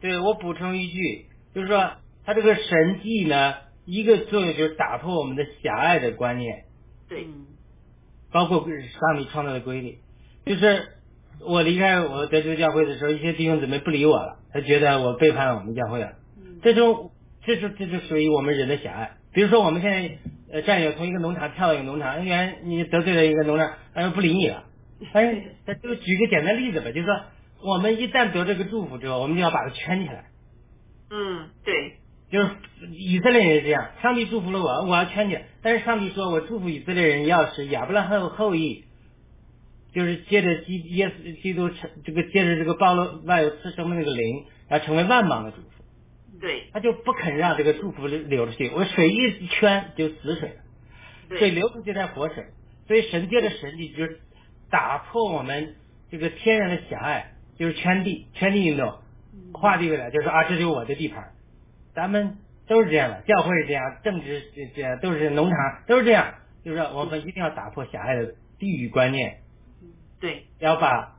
对我补充一句，就是说他这个神迹呢，一个作用就是打破我们的狭隘的观念，对，嗯包括上帝创造的规律，就是我离开我德州教会的时候，一些弟兄姊妹不理我了，他觉得我背叛了我们教会了。嗯这种，这就这就属于我们人的狭隘。比如说，我们现在呃战友从一个农场跳到一个农场，原来你得罪了一个农场，他不理你了。但 是，咱就举个简单例子吧，就是说，我们一旦得这个祝福之后，我们就要把它圈起来。嗯，对，就是以色列人也这样，上帝祝福了我，我要圈起来。但是上帝说我祝福以色列人要是亚伯拉罕后裔，就是借着基耶稣基督成这个借着这个暴露万有赐生的那个灵，要成为万邦的祝福。对，他就不肯让这个祝福流出去，我水一圈就死水了，水对，流出去才活水，所以神界的神迹就是打破我们这个天然的狭隘，就是圈地圈地运动，划地为了就是啊，这就是我的地盘，咱们都是这样的，教会是这样，政治这这样，都是农场都是这样，就是说我们一定要打破狭隘的地域观念，对，要把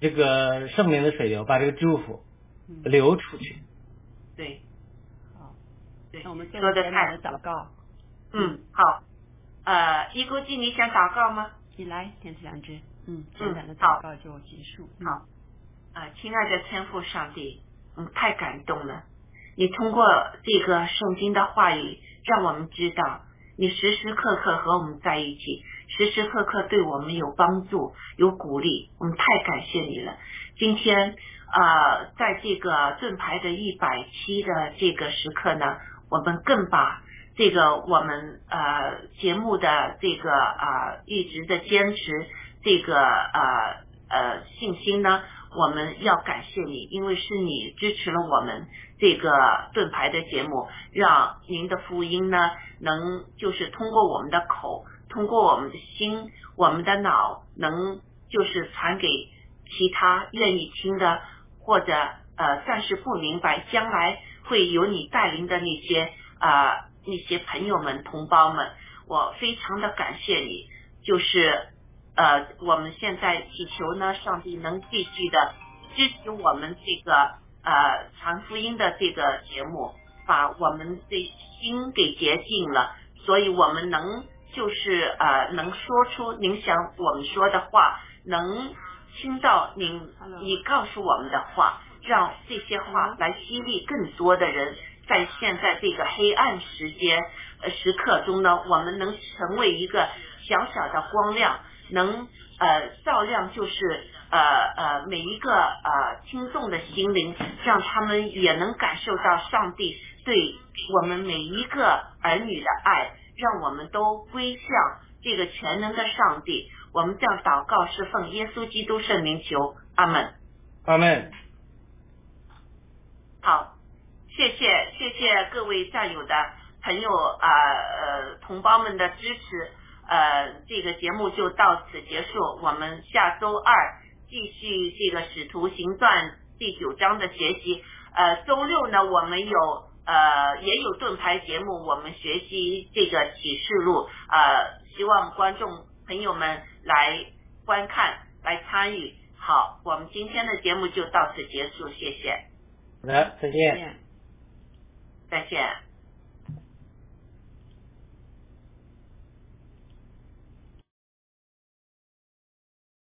这个圣灵的水流，把这个祝福嗯。流出去。对，好，对，那我们做说的简短的太祷告。嗯，好，呃，一估计你想祷告吗？你来，天赐良知。嗯，简短的祷告就结束。嗯。好，啊，亲爱的天父上帝，嗯，太感动了。你通过这个圣经的话语，让我们知道你时时刻刻和我们在一起，时时刻刻对我们有帮助、有鼓励。我们太感谢你了。今天啊，在这个盾牌的一百期的这个时刻呢，我们更把这个我们呃节目的这个啊、一直的坚持这个呃呃信心呢，我们要感谢你，因为是你支持了我们这个盾牌的节目，让您的福音呢能就是通过我们的口，通过我们的心，我们的脑，能就是传给其他愿意听的或者呃暂时不明白，将来会有你带领的那些啊、呃那些朋友们、同胞们，我非常的感谢你，就是呃我们现在祈求呢，上帝能继续的支持我们这个呃传福音的这个节目，把我们的心给洁净了，所以我们能就是呃能说出您想我们说的话，能听到您你告诉我们的话，让这些话来激励更多的人，在现在这个黑暗时间呃时刻中呢，我们能成为一个小小的光亮，能呃照亮就是呃呃每一个呃听众的心灵，让他们也能感受到上帝对我们每一个儿女的爱，让我们都归向这个全能的上帝。我们这样祷告是奉耶稣基督圣名求，阿门。阿门。好，谢谢谢谢各位战友的朋友啊呃同胞们的支持，呃这个节目就到此结束，我们下周二继续这个使徒行传第九章的学习，呃周六呢我们有呃也有盾牌节目，我们学习这个启示录，呃希望观众朋友们。来观看，来参与。好，我们今天的节目就到此结束，谢谢。好的，再见。再见。